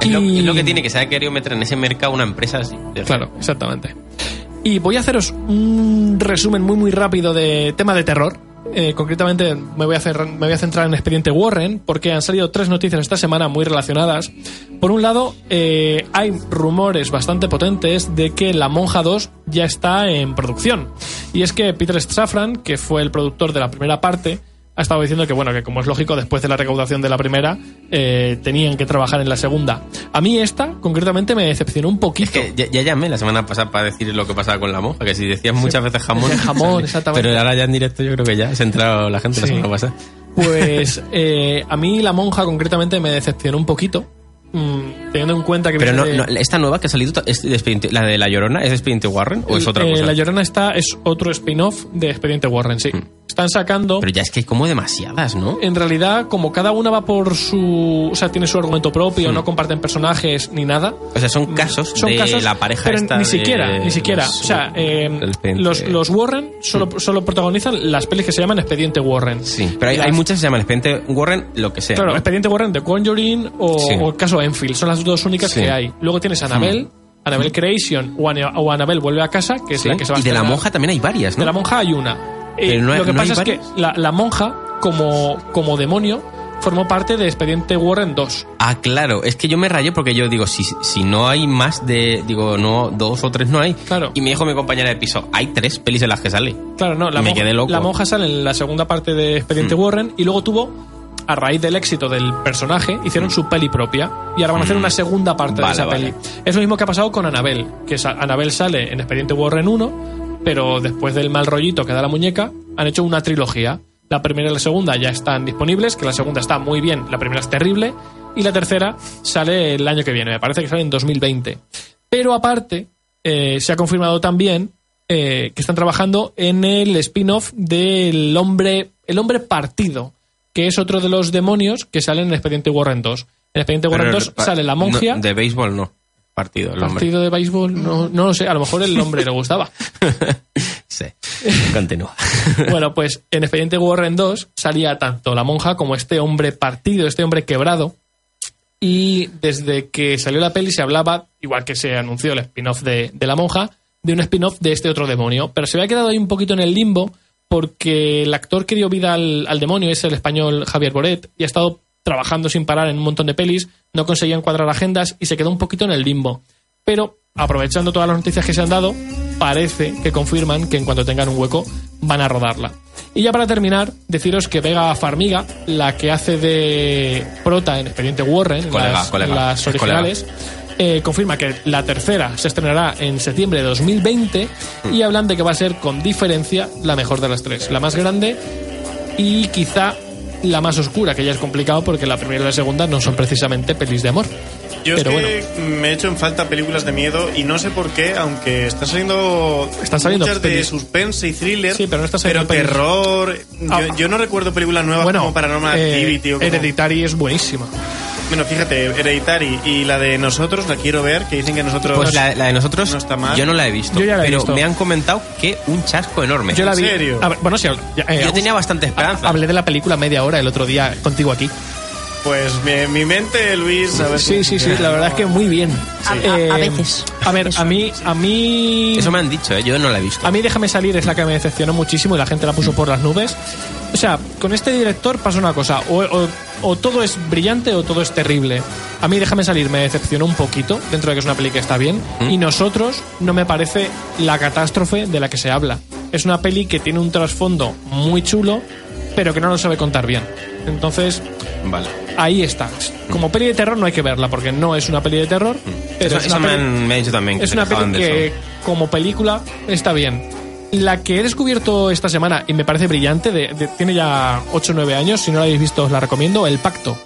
Es lo, Y- es lo que tiene, que se ha querido meter en ese mercado una empresa así. Claro, exactamente. Y voy a haceros un resumen muy muy rápido de tema de terror. Eh, concretamente me voy, a hacer, me voy a centrar en Expediente Warren porque han salido tres noticias esta semana muy relacionadas. Por un lado, eh, hay rumores bastante potentes de que La Monja 2 ya está en producción. Y es que Peter Safran, que fue el productor de la primera parte, ha estado diciendo que, bueno, que como es lógico, después de la recaudación de la primera, eh, tenían que trabajar en la segunda. A mí esta, concretamente, me decepcionó un poquito. Es que ya, ya llamé la semana pasada para decir lo que pasaba con la monja, que si decías muchas veces jamón. Jamón, exactamente. Pero ahora ya en directo yo creo que ya se ha entrado la gente la Sí. semana pasada. Pues eh, a mí la monja concretamente me decepcionó un poquito, mm, teniendo en cuenta que... Pero no, no, esta nueva que ha salido, ¿es de Expediente- ¿la de La Llorona es de Expediente Warren o es otra eh, cosa? La Llorona está, es otro spin-off de Expediente Warren, sí. Están sacando... Pero ya es que hay como demasiadas, ¿no? En realidad, como cada una va por su... O sea, tiene su argumento propio, Hmm. no comparten personajes ni nada. O sea, son casos Son de casos, la pareja pero esta ni de siquiera, ni siquiera. los- o sea, eh, los, los Warren solo, solo protagonizan las pelis que se llaman Expediente Warren. Sí, pero hay, Las- hay muchas que se llaman Expediente Warren, lo que sea. Claro, ¿no? Expediente Warren de Conjuring o, Sí. o el caso Enfield. Son las dos únicas Sí. que hay. Luego tienes Annabelle, Annabelle Creation o, Ana- o Annabelle vuelve a casa, que es Sí, la que se va a y de la monja también hay varias, ¿no? De la monja hay una. Eh, Pero no hay- lo que ¿no hay pasa es que la, la monja, como, como demonio, formó parte de Expediente Warren 2. Ah, claro, es que yo me rayé porque yo digo, si, si no hay más de, digo, no, dos o tres no hay. Claro. Y me dijo mi compañera de piso, hay tres pelis en las que sale. Claro, no, la, Me monja, quedé loco. la monja sale en la segunda parte de Expediente Mm. Warren y luego tuvo, a raíz del éxito del personaje, hicieron su peli propia y ahora van a hacer Mm. una segunda parte Vale, de esa vale. peli. Es lo mismo que ha pasado con Annabelle, que Annabelle sale en Expediente Warren 1, pero después del mal rollito que da la muñeca, han hecho una trilogía. La primera y la segunda ya están disponibles, que la segunda está muy bien, la primera es terrible, y la tercera sale el año que viene, me parece que sale en 2020. Pero aparte, eh, se ha confirmado también eh, que están trabajando en el spin-off del hombre, el hombre partido, que es otro de los demonios que salen en Expediente Warren 2. En Expediente Warren Pero 2 el pa- sale la monja, no, de béisbol no. Partido, el hombre. partido de béisbol, no, no lo sé, a lo mejor el hombre le gustaba. sí. Continúa. Bueno, pues en Expediente Warren 2 salía tanto la monja como este hombre partido, este hombre quebrado. Y desde que salió la peli se hablaba, igual que se anunció el spin-off de, de la monja, de un spin-off de este otro demonio. Pero se había quedado ahí un poquito en el limbo porque el actor que dio vida al, al demonio es el español Javier Boret y ha estado trabajando sin parar en un montón de pelis, no conseguía encuadrar agendas y se quedó un poquito en el limbo. Pero aprovechando todas las noticias que se han dado, parece que confirman que en cuanto tengan un hueco van a rodarla. Y ya para terminar, deciros que Vega Farmiga, la que hace de prota en Expediente Warren, en Colega, las, colega, originales, eh, confirma que la tercera se estrenará en septiembre de 2020 y hablan de que va a ser con diferencia la mejor de las tres, la más grande y quizá la más oscura, que ya es complicado porque la primera y la segunda no son precisamente pelis de amor. Yo Pero es que me he hecho en falta películas de miedo y no sé por qué, aunque están saliendo, Están saliendo muchas de suspense y thriller, Sí, pero no están saliendo pelis. terror. Ah. Yo, yo no recuerdo películas nuevas Bueno, como Paranormal eh, Activity o como- Hereditary es buenísima. Bueno, fíjate, Hereditary y la de nosotros la quiero ver, que dicen que nosotros Pues la, la de nosotros, no está mal. yo no la he visto. Yo ya la he pero visto. me han comentado que un chasco enorme. Yo la ¿En vi. serio? A ver, bueno, sí, ya, eh, Yo tenía bastante esperanza. Hablé de la película media hora el otro día contigo aquí. Pues mi, mi mente, Luis, a ver Sí, sí, sí, la verdad es que muy bien. Eh, A- a- a veces. A ver, a mí, a mí, Eso me han dicho, ¿eh? yo no la he visto. a mí déjame salir es la que me decepcionó muchísimo y la gente la puso por las nubes. O sea, con este director pasa una cosa, o, o- o todo es brillante o todo es terrible. A mí déjame salir me decepcionó un poquito, dentro de que es una peli que está bien, y nosotros no me parece la catástrofe de la que se habla. Es una peli que tiene un trasfondo muy chulo, pero que no lo sabe contar bien. Entonces, Vale. ahí está. Como peli de terror no hay que verla, porque no es una peli de terror. Pero Eso, es eso una me, peli- han, me han dicho también. Que es una peli que eso. como película está bien. La que he descubierto esta semana y me parece brillante, tiene ya 8 o 9 años, si no la habéis visto os la recomiendo, El Pacto.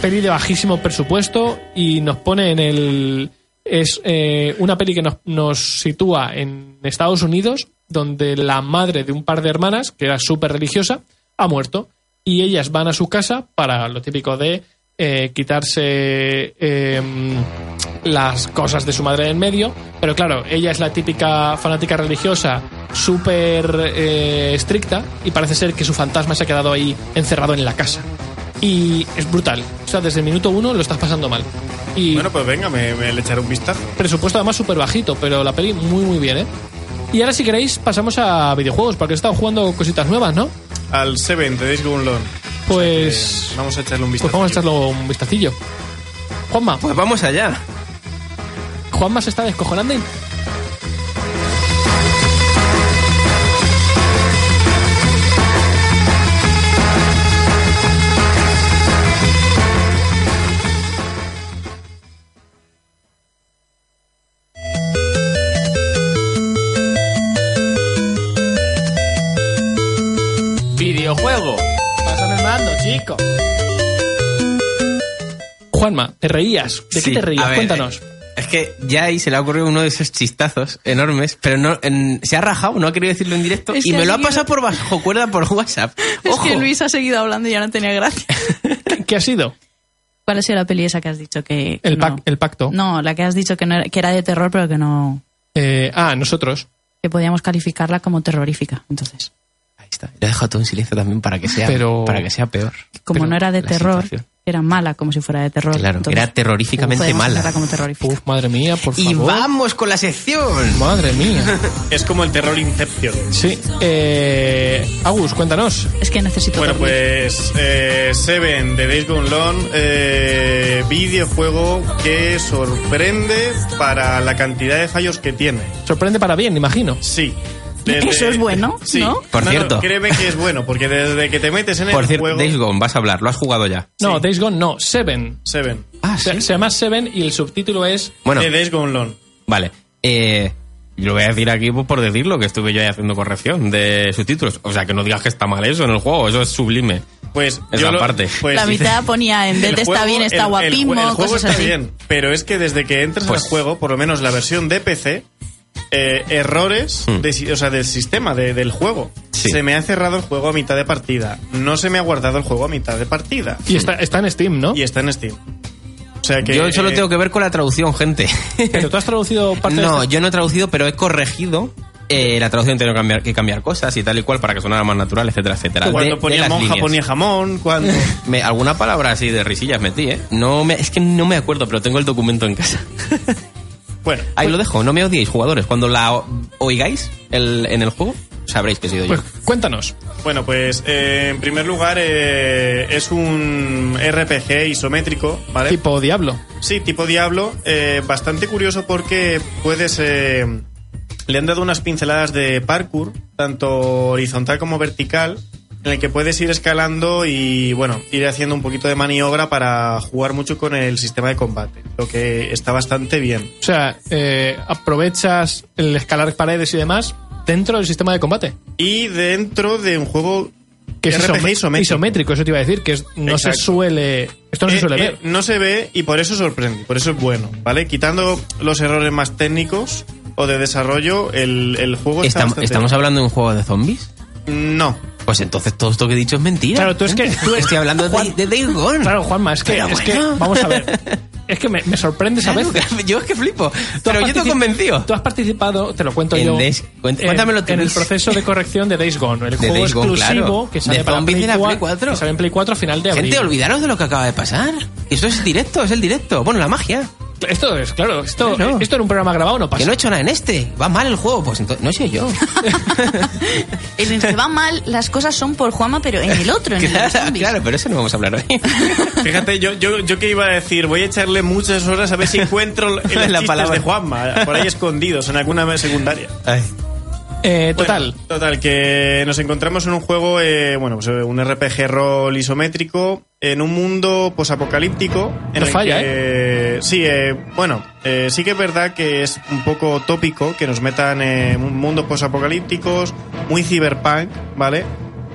Peli de bajísimo presupuesto y nos pone en el... Es eh, una peli que nos, nos sitúa en Estados Unidos, donde la madre de un par de hermanas, que era súper religiosa, ha muerto. Y ellas van a su casa para lo típico de eh, quitarse eh, las cosas de su madre en medio, pero claro, ella es la típica fanática religiosa súper eh, estricta y parece ser que su fantasma se ha quedado ahí encerrado en la casa. Y es brutal. O sea, desde el minuto uno lo estás pasando mal. Y Bueno, pues venga, me, me le echaré un vistazo. presupuesto además súper bajito, pero la peli muy muy bien, ¿eh? Y ahora si queréis pasamos a videojuegos, porque he estado jugando cositas nuevas, ¿no? Al Seven de Days Gone. Pues... Eh, vamos a echarle un vistazo. Pues vamos a echarle un vistacillo. Juanma, Pues vamos allá. Juanma se está descojonando Juanma, te reías. ¿De Sí, qué te reías? ver, Cuéntanos. eh, Es que ya ahí se le ha ocurrido uno de esos chistazos enormes, pero no en- se ha rajado, no ha querido decirlo en directo Es y me lo ha pasado por bajo cuerda por WhatsApp. Es Ojo. que Luis ha seguido hablando y ya no tenía gracia. ¿Qué, qué ha sido? ¿Cuál ha sido la peli esa que has dicho que, que El, no? pac- el pacto. No, la que has dicho que, no era, que era de terror, pero que no. Eh, ah, nosotros. que podíamos calificarla como terrorífica. Entonces, Está. Lo he dejado todo en silencio también para que sea, Pero- para que sea peor. como Pero no era de terror, situación. era mala como si fuera de terror. Claro, entonces, era terroríficamente podemos mala. como terrorífica. Uf, madre mía, por Y favor. vamos con la sección. Madre mía. Es como el terror Inception. Sí. Eh, Agus, cuéntanos. Es que necesito Bueno, dormir. pues eh, Seven de Days Gone Long, eh, videojuego que sorprende para la cantidad de fallos que tiene. Sorprende para bien, imagino. Sí. Eso es bueno, sí. ¿no? Por cierto. créeme que es bueno, porque desde que te metes en Por el cierto, juego... Days Gone, vas a hablar, lo has jugado ya. No, Sí. Days Gone no, Seven. Seven. Ah, Se, se llama Seven y el subtítulo es Bueno, De Days Gone Long. vale. Eh, yo lo voy a decir aquí por decirlo, que estuve yo ahí haciendo corrección de subtítulos. O sea, que no digas que está mal eso en el juego, eso es sublime. Pues Esa yo lo- parte. pues la mitad ponía en vez el de está juego- bien, está el- jue- El, juego cosas está así. bien, pero es que desde que entras Pues- al juego, por lo menos la versión de PC, eh, errores Hmm. de o sea, del sistema, de- del juego. Sí. Se me ha cerrado el juego a mitad de partida. No se me ha guardado el juego a mitad de partida. y está, está en Steam, ¿no? Y está en Steam. O sea que. yo solo eh, tengo que ver con la traducción, gente. Pero tú has traducido parte de no, este- yo no he traducido, pero he corregido. eh, la traducción tengo que cambiar, que cambiar cosas y tal y cual para que sonara más natural, etcétera, etcétera. Cuando De- de ponía las monja, líneas. ponía jamón. Cuando. Me- alguna palabra así de risillas metí, ¿eh? No me, es que no me acuerdo, pero tengo el documento en casa. bueno, Ahí lo dejo, no me odiéis, jugadores. Cuando la oigáis el- en el juego, sabréis que he sido yo. Pues cuéntanos. bueno, pues eh, en primer lugar eh, es un RPG isométrico, ¿vale? Tipo Diablo. Sí, tipo Diablo. eh, bastante curioso porque puedes. eh, le han dado unas pinceladas de parkour, tanto horizontal como vertical, en el que puedes ir escalando y, bueno, ir haciendo un poquito de maniobra para jugar mucho con el sistema de combate, lo que está bastante bien. O sea, eh, aprovechas el escalar paredes y demás dentro del sistema de combate. Y dentro de un juego Que es RPG isométrico. isométrico, eso te iba a decir, que es- no se suele... Esto no se Eh, suele eh, ver. no se ve y por eso sorprende, por eso es bueno, ¿vale? Quitando los errores más técnicos o de desarrollo, el, el juego está Estam- bastante ¿Estamos hablando de un juego de zombies? No. Pues entonces todo esto que he dicho es mentira. Claro, tú es que- tú- Estoy hablando de, Juan- de Days Gone. Claro, Juanma, es que, es que vamos a ver. Es que me, me sorprendes a Claro, veces. yo es que flipo. Pero yo te he convencido. Tú has participado, te lo cuento En yo. Days- cuént- en- cuéntamelo tú, En el proceso de corrección de Days Gone, el De juego Days Gone, exclusivo claro. que sale De para Play de la Play 4, 4. Que sale en Play 4 a final de abril. Gente, olvidaros de lo que acaba de pasar. Eso es directo, es el directo. Bueno, la magia. Esto es, claro, esto, Claro. esto en un programa grabado no Que pasa. no he hecho nada en este. Va mal el juego. Pues entonces, no sé yo. En el que va mal, las cosas son por Juama, pero en el otro, en el claro, zombies. claro, pero eso no vamos a hablar hoy. Fíjate, yo, yo, yo que iba a decir, voy a echarle muchas horas a ver si encuentro el- los La palabra. de Juanma, por ahí escondidos, en alguna secundaria. Ay. Eh, total. Bueno, total, que nos encontramos en un juego, eh, bueno, pues eh, un RPG rol isométrico, en un mundo posapocalíptico. En No el falla, que, Sí, eh, bueno, eh, sí que es verdad que es un poco tópico que nos metan en un mundo posapocalípticos, muy cyberpunk, ¿vale?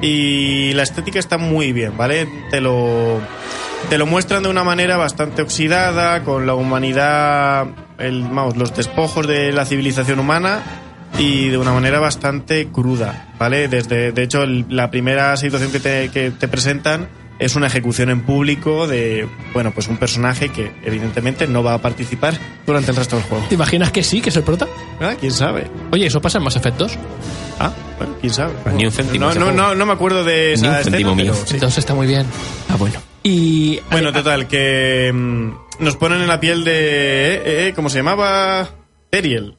Y la estética está muy bien, ¿vale? Te lo, te lo muestran de una manera bastante oxidada, con la humanidad, el, vamos, los despojos de la civilización humana y de una manera bastante cruda, ¿vale? Desde, de hecho, el- la primera situación que te, que te presentan es una ejecución en público de, bueno, pues un personaje que evidentemente no va a participar durante el resto del juego. ¿Te imaginas que sí, que es el prota? Ah, ¿Quién sabe? Oye, ¿eso pasa en más efectos? Ah, bueno, quién sabe. Pues ni un céntimo No, no, no, no me acuerdo de Ni un esa céntimo escena, mío. pero sí. Entonces está muy bien. Ah, bueno. Y. Bueno, total, que mm, nos ponen en la piel de... eh, eh, ¿Cómo se llamaba? Teriel.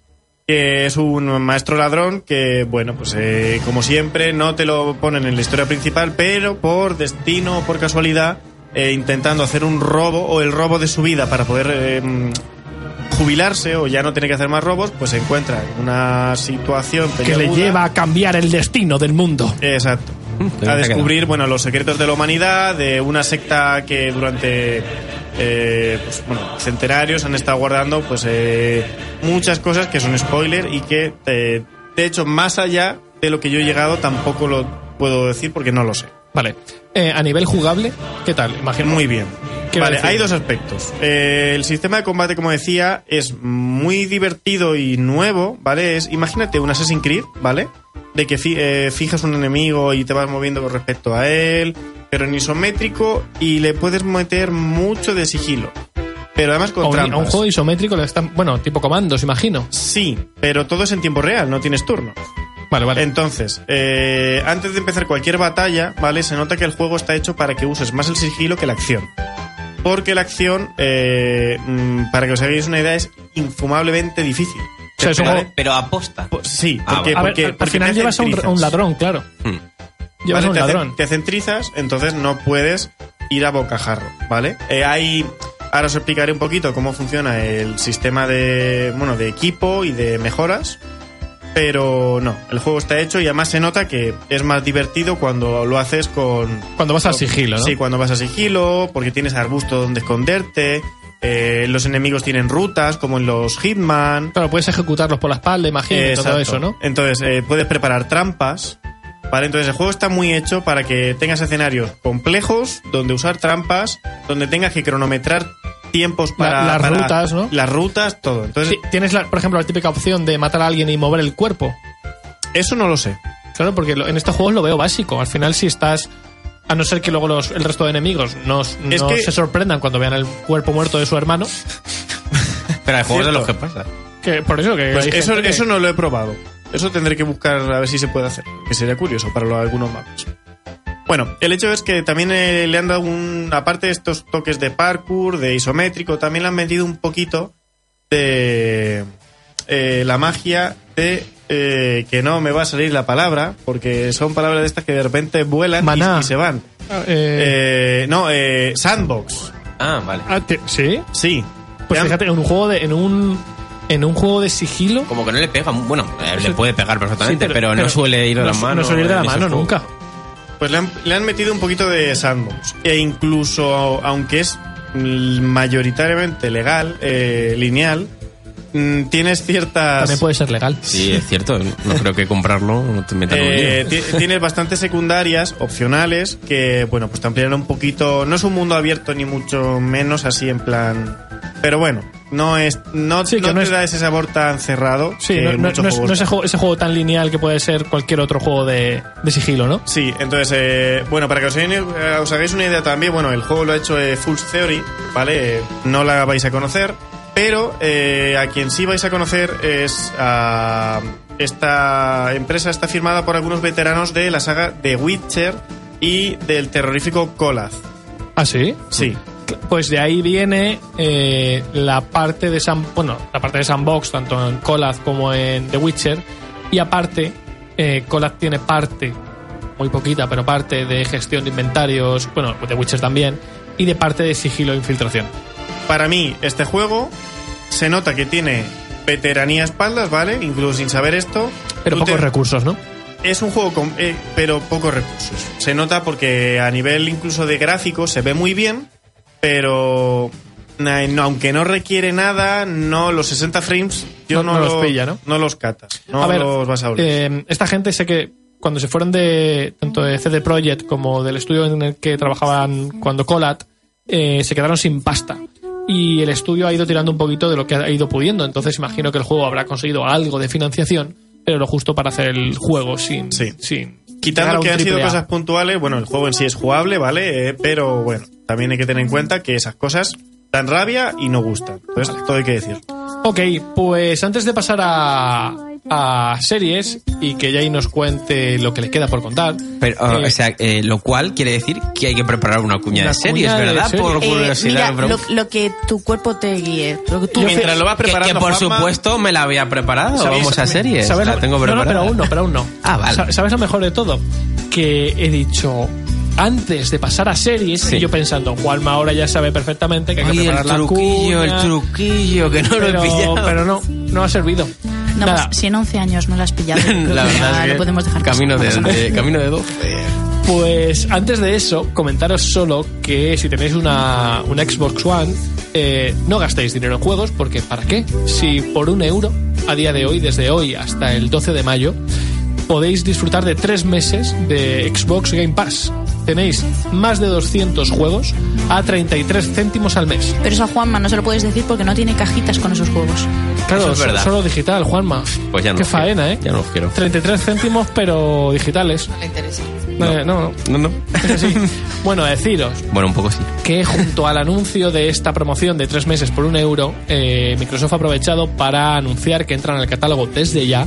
Que es un maestro ladrón que, bueno, pues eh, como siempre, no te lo ponen en la historia principal, pero por destino o por casualidad, eh, intentando hacer un robo o el robo de su vida para poder eh, mm, jubilarse o ya no tener que hacer más robos, pues se encuentra en una situación que le lleva a cambiar el destino del mundo. Exacto. A descubrir, bueno, los secretos de la humanidad, de una secta que durante eh, pues, bueno, centenarios han estado guardando pues eh, muchas cosas que son spoiler y que, eh, de hecho, más allá de lo que yo he llegado, tampoco lo puedo decir porque no lo sé. Vale. Eh, a nivel jugable, ¿qué tal? Imagino. Muy bien. ¿Qué Vale, decir? hay dos aspectos. Eh, el sistema de combate, como decía, es muy divertido y nuevo, ¿vale? Es, imagínate un Assassin's Creed, ¿vale? De que fi- eh, fijas un enemigo y te vas moviendo con respecto a él, pero en isométrico y le puedes meter mucho de sigilo. Pero además con un, a un trampas. juego isométrico le están. Bueno, tipo comandos, imagino. Sí, pero todo es en tiempo real, no tienes turno. Vale, vale. Entonces, eh, antes de empezar cualquier batalla, ¿vale? Se nota que el juego está hecho para que uses más el sigilo que la acción. Porque la acción, eh, mm, para que os hagáis una idea, es infumablemente difícil. O sea, es un ¿Vale? juego- Pero aposta. Po- Sí, Ah, porque, a ver, porque, al- final llevas a un, a un centrizas. ladrón, claro. Hmm. Llevas ¿Vale? a un te, ladrón. te centrizas, entonces no puedes ir a bocajarro, ¿vale? Eh, hay, ahora os explicaré un poquito cómo funciona el sistema de, bueno, de equipo y de mejoras, pero no, el juego está hecho y además se nota que es más divertido cuando lo haces con... Cuando vas al sigilo, ¿no? Sí, cuando vas a sigilo, porque tienes arbusto donde esconderte, eh, los enemigos tienen rutas, como en los Hitman, Claro, puedes ejecutarlos por la espalda, imagino, y todo eso, ¿no? Entonces, eh, puedes preparar trampas. Vale, entonces el juego está muy hecho para que tengas escenarios complejos, donde usar trampas, donde tengas que cronometrar tiempos para. las para- rutas, ¿no? Las rutas, todo. Entonces, Sí, Tienes, la- por ejemplo, la típica opción de matar a alguien y mover el cuerpo. eso no lo sé. Claro, porque lo- en estos juegos lo veo básico. Al final, si estás. A no ser que luego los, el resto de enemigos no, Es no que- se sorprendan cuando vean el cuerpo muerto de su hermano. Pero hay juegos de los que pasa. Que por eso que. Pues hay eso, gente que- eso no lo he probado. Eso tendré que buscar a ver si se puede hacer. Que sería curioso para lo- algunos mapas. Bueno, el hecho es que también eh, le han dado un. Aparte de estos toques de parkour, de isométrico, también le han metido un poquito de. eh, la magia de. eh, que no me va a salir la palabra, porque son palabras de estas que de repente vuelan y- y, se van. Eh, Eh, no, eh, sandbox. Ah, vale. ah, ¿Sí? Sí. Pues fíjate, en un juego de. En un, en un juego de sigilo. Como que no le pega. Bueno, eh, le puede pegar perfectamente, Sí, pero, no suele ir de la no mano. No suele ir de la mano nunca. Pues le han, le han metido un poquito de sandbox. E incluso, aunque es mayoritariamente legal, eh, lineal, mm, tienes ciertas... También puede ser legal. Sí, es cierto. No creo que comprarlo no te metan eh, tienes bastantes secundarias, opcionales, que, bueno, pues te amplían un poquito... No es un mundo abierto ni mucho menos así en plan... Pero bueno, no es no, Sí, que no te es- da ese sabor tan cerrado. Sí, que no, no- muchos no es, no es ese, dan. juego, ese juego tan lineal que puede ser cualquier otro juego de, de sigilo, ¿no? Sí, entonces, eh, bueno, para que os, hagáis- eh, os hagáis una idea también, bueno, el juego lo ha hecho eh, Full Theory, ¿vale? Eh, no la vais a conocer, pero eh, a quien sí vais a conocer es a esta empresa, está firmada por algunos veteranos de la saga The Witcher y del terrorífico Colath. ¿Ah, sí? Sí, Pues de ahí viene eh, la parte de Sam, bueno, la parte de Sandbox, tanto en Colath como en The Witcher. Y aparte, eh, tiene parte, muy poquita, pero parte de gestión de inventarios, bueno, The Witcher también, y de parte de sigilo e infiltración. para mí este juego se nota que tiene veteranía a espaldas, ¿vale? Incluso sin saber esto. Pero te- pocos recursos, ¿no? Es un juego con, eh, pero pocos recursos. Se nota porque a nivel incluso de gráficos se ve muy bien, pero aunque no requiere nada, no los 60 frames yo No- no, no los lo- pilla, ¿no? No los catas, no a ver, los vas a eh, esta gente sé que cuando se fueron de tanto de CD Projekt como del estudio en el que trabajaban cuando Colat, eh, se quedaron sin pasta. Y el estudio ha ido tirando un poquito de lo que ha ido pudiendo. Entonces imagino que el juego habrá conseguido algo de financiación, pero lo justo para hacer el juego sin, Sí. sin Quitando que han sido A. cosas puntuales, bueno, el juego en sí es jugable, ¿vale? Eh, pero bueno, también hay que tener en cuenta que esas cosas dan rabia y no gustan. Entonces, todo hay que decir. Ok, pues antes de pasar a, a series y que Jay nos cuente lo que le queda por contar. Pero, oh, eh, o sea, eh, lo cual quiere decir que hay que preparar una cuña Una de series, cuña de ¿verdad? series. Por Eh, curiosidad. mira, bro. lo, lo que tu cuerpo te guíe. Lo que tú Mientras lo vas preparando, que, por Juanma, supuesto me la había preparado. ¿Sabéis? Vamos a series. ¿sabes la lo- tengo no, no, preparada. pero aún no, pero aún no. Ah, vale. Sa- ¿Sabes lo mejor de todo? Que he dicho antes de pasar a series Sí. y yo pensando, Juanma ahora ya sabe perfectamente que hay que Ay, el preparar la truquillo, el truquillo, que no lo he pillado. pero no, no ha servido. No, Nada, pues, si en 11 años no la has pillado, creo la que ya verdad es lo podemos dejar camino de- camino de 12. Pues antes de eso, comentaros solo que si tenéis una, una Xbox One, eh, no gastéis dinero en juegos, porque ¿para qué? Si por un euro, a día de hoy, desde hoy hasta el 12 de mayo, podéis disfrutar de tres meses de Xbox Game Pass. Tenéis más de 200 juegos a 33 céntimos al mes. Pero eso a Juanma no se lo puedes decir porque no tiene cajitas con esos juegos. Claro, Eso es verdad. solo digital, Juanma. Pues ya no Qué los quiero. faena, ¿eh? Ya no los quiero. 33 céntimos, pero digitales. No le interesa. No, no. No, no. Bueno, deciros Bueno, un poco sí. que junto al anuncio de esta promoción de tres meses por un euro, eh, Microsoft ha aprovechado para anunciar que entran al catálogo desde ya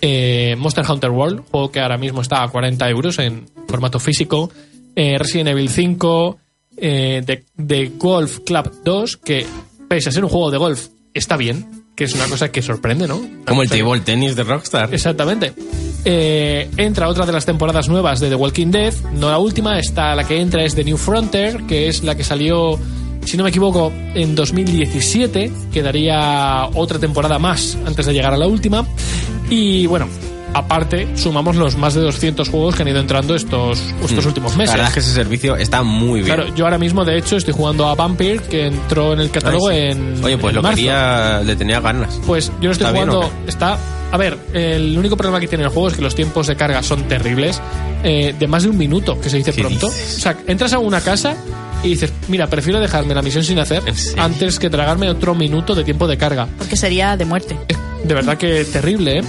eh, Monster Hunter World, juego que ahora mismo está a 40 euros en formato físico, eh, Resident Evil 5, eh, The, The Golf Club 2, que pese a ser un juego de golf, está bien, que es una cosa que sorprende, ¿no? Como el table tennis de Rockstar. Exactamente. Eh, entra otra de las temporadas nuevas de The Walking Dead. No la última, está la que entra es The New Frontier, que es la que salió, si no me equivoco, en 2017. Quedaría otra temporada más antes de llegar a la última. Y bueno, aparte, sumamos los más de 200 juegos que han ido entrando estos, estos últimos La meses. verdad es que ese servicio está muy bien. Claro, yo ahora mismo, de hecho, estoy jugando a Vampire, que entró en el catálogo Ay, sí. en. Oye, pues en lo marzo. quería, le tenía ganas. Pues yo lo estoy ¿Está bien jugando. Está. A ver, el único problema que tiene el juego es que los tiempos de carga son terribles. eh, de más de un minuto, que se dice ¿Qué pronto. dices? O sea, entras a una casa y dices, mira, prefiero dejarme la misión sin hacer antes que tragarme otro minuto de tiempo de carga. Porque sería de muerte. De verdad que terrible, ¿eh?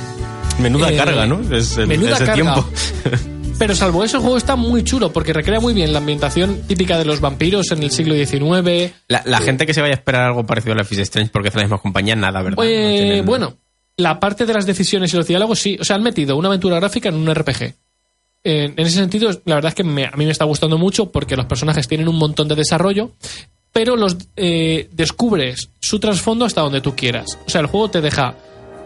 Menuda Eh, carga, ¿no? Es el, menuda ese carga. tiempo. Pero salvo eso, el juego está muy chulo porque recrea muy bien la ambientación típica de los vampiros en el siglo XIX. La, la gente que se vaya a esperar algo parecido a Life is Strange porque hace la misma compañía, nada, ¿verdad? Eh, No tienen- Bueno, la parte de las decisiones y los diálogos sí. O sea, han metido una aventura gráfica en un RPG. En, en ese sentido, la verdad es que me- a mí me está gustando mucho porque los personajes tienen un montón de desarrollo, pero los eh, descubres su trasfondo hasta donde tú quieras. O sea, el juego te deja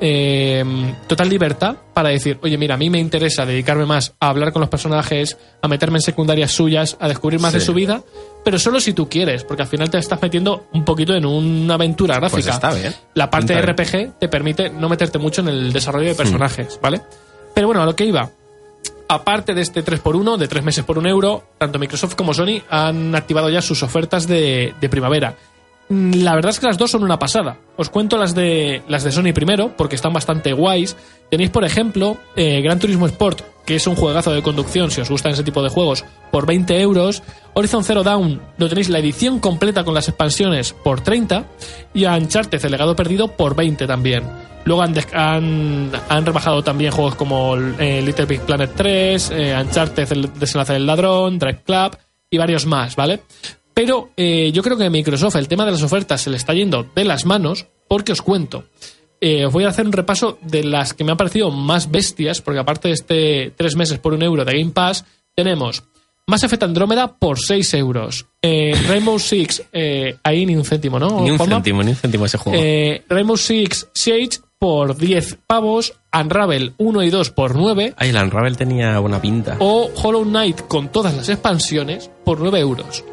eh, total libertad para decir, oye, mira, a mí me interesa dedicarme más a hablar con los personajes, a meterme en secundarias suyas, a descubrir más de su vida, pero solo si tú quieres, porque al final te estás metiendo un poquito en una aventura gráfica. Pues está bien. La parte de RPG te permite no meterte mucho en el desarrollo de personajes, ¿vale? Pero bueno, a lo que iba. Aparte de este 3x1, de 3 meses por un euro, tanto Microsoft como Sony han activado ya sus ofertas de, de primavera. Mm, La verdad es que las dos son una pasada. Os cuento las de, las de Sony primero, porque están bastante guays. Tenéis, por ejemplo, eh, Gran Turismo Sport, que es un juegazo de conducción, si os gustan ese tipo de juegos, por 20 euros. Horizon Zero Dawn, lo tenéis la edición completa con las expansiones por 30. Y Uncharted, el legado perdido, por 20 también. Luego han, han, han rebajado también juegos como eh, Little Big Planet 3, eh, Uncharted, el desenlace del ladrón, Drive Club y varios más, ¿vale? Pero eh, yo creo que a Microsoft el tema de las ofertas se le está yendo de las manos porque os cuento. Eh, os voy a hacer un repaso de las que me han parecido más bestias, porque aparte de este tres meses por un euro de Game Pass, tenemos Mass Effect Andrómeda por 6 euros. Eh, Rainbow Six, eh, ahí ni un céntimo, ¿no? Ni un Juanma? céntimo, ni un céntimo ese juego. Rainbow Six Siege por 10 pavos, Unravel 1 y 2 por 9 Ay, el Unravel tenía buena pinta. o Hollow Knight con todas las expansiones por 9 euros.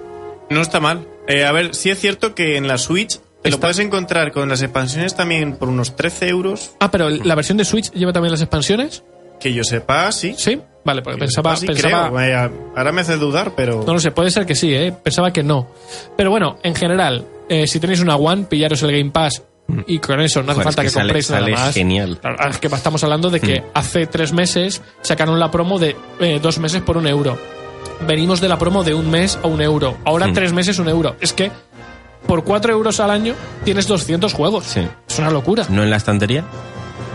No está mal. Eh, a ver, sí es cierto que en la Switch te lo Está- puedes encontrar con las expansiones también por unos 13 euros. Ah, pero la versión de Switch lleva también las expansiones. Que yo sepa, sí. Sí, vale, porque Que yo pensaba, sepa, sí, pensaba creo. Vaya, ahora me hace dudar, pero... no lo sé, puede ser que sí, ¿eh? pensaba que no. Pero bueno, en general, eh, si tenéis una One, pillaros el Game Pass y con eso no hace Joder, falta es que, que sale- compréis sale nada más. genial. Es que estamos hablando de que hace tres meses sacaron la promo de eh, dos meses por un euro. Venimos de la promo de un mes a un euro. Ahora Mm. tres meses un euro. Es que por cuatro euros al año tienes 200 juegos. Sí. Es una locura. ¿No en la estantería?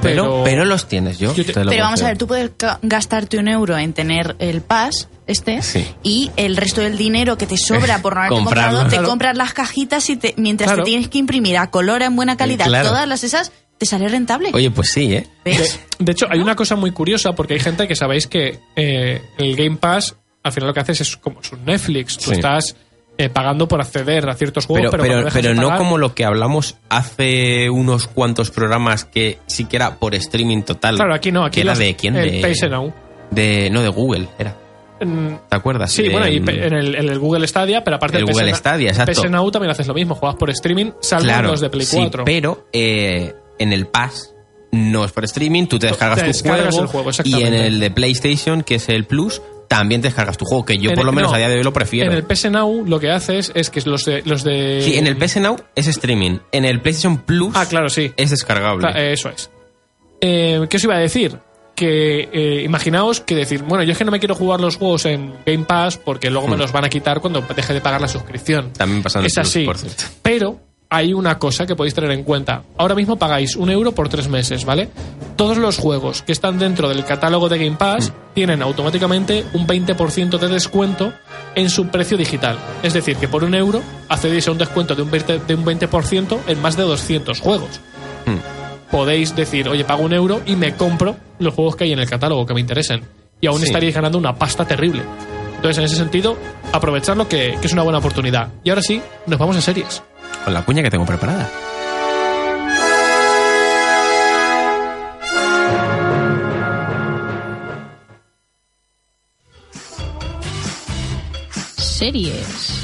Pero, Pero- pero los tienes yo. Yo te- te lo Pero vamos a ver, tú puedes ga- gastarte un euro en tener el pass este Sí. y el resto del dinero que te sobra por no haberte Comprarlo. comprado, te Claro. compras las cajitas y te, mientras Claro. te tienes que imprimir a color en buena calidad Claro. todas las esas, te sale rentable. Oye, pues sí, ¿eh? De hecho, hay una cosa muy curiosa porque hay gente que sabéis que eh, el Game Pass al final lo que haces es como es un Netflix. Tú Sí. estás eh, pagando por acceder a ciertos juegos, Pero, pero, de no pagar- como lo que hablamos hace unos cuantos programas que sí que era por streaming total. Claro, aquí no, aquí ¿Que era los- de quién? el de, Now. de No, de Google, era. Mm, ¿Te acuerdas? Sí, De, bueno, y en el, en el Google Stadia, pero aparte El del Google Stadia, exacto. Now también haces lo mismo, juegas por streaming, salvo claro, los de Play sí, 4. pero eh, en el Pass no es por streaming, tú te descargas Te tu descargas juego, el juego, y en el de PlayStation, que es el Plus, también te descargas tu juego, que yo En por el- lo menos no, a día de hoy lo prefiero. En el PS Now lo que haces es que los de... Los de Sí, en el PS Now es streaming, en el PlayStation Plus Ah, claro, sí. es descargable. Eso es. Eh, ¿Qué os iba a decir? Que eh, imaginaos que decir, bueno, yo es que no me quiero jugar los juegos en Game Pass porque luego me Hmm. los van a quitar cuando deje de pagar la suscripción. También pasa en el Es Plus, así. por cierto. Pero hay una cosa que podéis tener en cuenta. Ahora mismo pagáis un euro por tres meses, ¿vale? Todos los juegos que están dentro del catálogo de Game Pass tienen automáticamente un 20% de descuento en su precio digital. Es decir, que por un euro accedéis a un descuento de un 20%, de un 20% en más de 200 juegos. Hmm. Podéis decir, oye, pago un euro y me compro los juegos que hay en el catálogo que me interesen. Y aún Sí. estaríais ganando una pasta terrible. Entonces, en ese sentido, aprovecharlo que, que es una buena oportunidad. Y ahora sí, nos vamos a series. Con la cuña que tengo preparada. Series.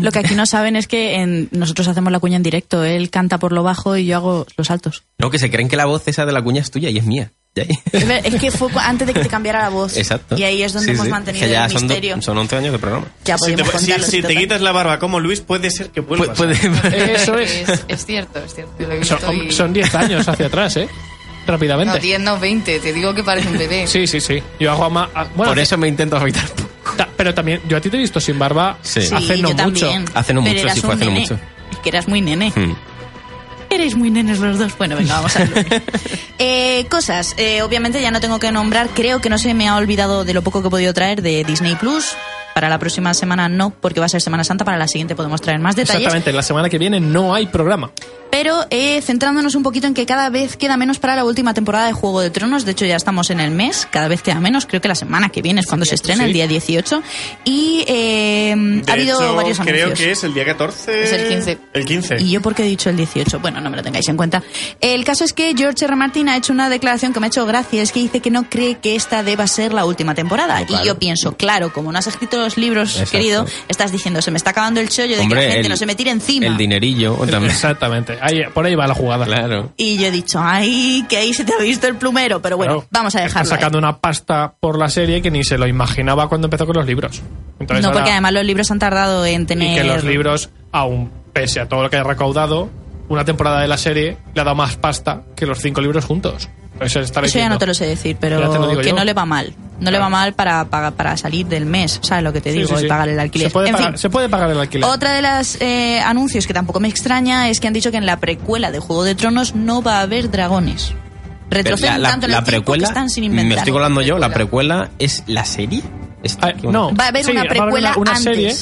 Lo que aquí no saben es que en- nosotros hacemos la cuña en directo. Él canta por lo bajo y yo hago los altos. No, que se creen que la voz esa de la cuña es tuya y es mía. Es que fue antes de que te cambiara la voz. Exacto. Y ahí es donde Sí, hemos sí. mantenido Que ya el son, do- misterio. son 11 años de programa. Ya Si te, si- si te quitas la barba como Luis, puede ser que Pu- vuelvas. puede- Eso es. Es, es cierto, es cierto. Son, y- son 10 años hacia atrás, ¿eh? No, Rápidamente. 10, no, 20. Te digo que parece un bebé. Sí, sí, sí. Yo hago más. Bueno, Por eso me intento afeitar. ta- pero también, yo a ti te he visto sin barba Sí. Sí, hace no yo mucho. también. Hace no Pero mucho, sí, fue hace no mucho. Es que eras muy nene. Hmm. Eres muy nenes los dos. Bueno, venga, vamos a verlo. eh, cosas. Eh, obviamente ya no tengo que nombrar. Creo que no se me ha olvidado de lo poco que he podido traer de Disney Plus. Para la próxima semana no, porque va a ser Semana Santa. Para la siguiente podemos traer más detalles. Exactamente, la semana que viene no hay programa. Pero eh, centrándonos un poquito en que cada vez queda menos para la última temporada de Juego de Tronos. De hecho, ya estamos en el mes, cada vez queda menos. Creo que la semana que viene es cuando se estrena, Sí. el día 18. Y eh, De ha habido hecho, varios creo anuncios. que es el día 14. Es el 15. El 15. ¿Y yo por qué he dicho el 18? Bueno, no me lo tengáis en cuenta. El caso es que George R. Martin ha hecho una declaración que me ha hecho gracia. Es que dice que no cree que esta deba ser la última temporada. No, claro. Y yo pienso, claro, como no has escrito los libros, Exacto. querido, estás diciendo, se me está acabando el chollo de que la gente el, no se me tire encima. El dinerillo también. Exactamente. Ahí, por ahí va la jugada. Claro. Y yo he dicho, ay, que ahí se te ha visto el plumero. Pero bueno, Claro. vamos a Está dejarlo. ahí. sacando una pasta por la serie que ni se lo imaginaba cuando empezó con los libros. Entonces, No, ahora- porque además los libros han tardado en tener. Y que los libros, aún pese a todo lo que ha recaudado, una temporada de la serie le ha dado más pasta que los cinco libros juntos. Estar Eso ya diciendo- no te lo sé decir, pero que yo. no le va mal. No le va mal para, para, para salir del mes, ¿sabes lo que te Sí, digo? sí, sí. Y pagar el alquiler. Se puede, en pagar, fin, se puede pagar el alquiler. Otra de las eh, anuncios que tampoco me extraña es que han dicho que en la precuela de Juego de Tronos no va a haber dragones. Retroceden la, la- tanto en la el tiempo que precuela, están sin me inventar. estoy colando yo, la precuela es la serie. Ah, no, Va a haber sí, una va a haber precuela una, una antes. serie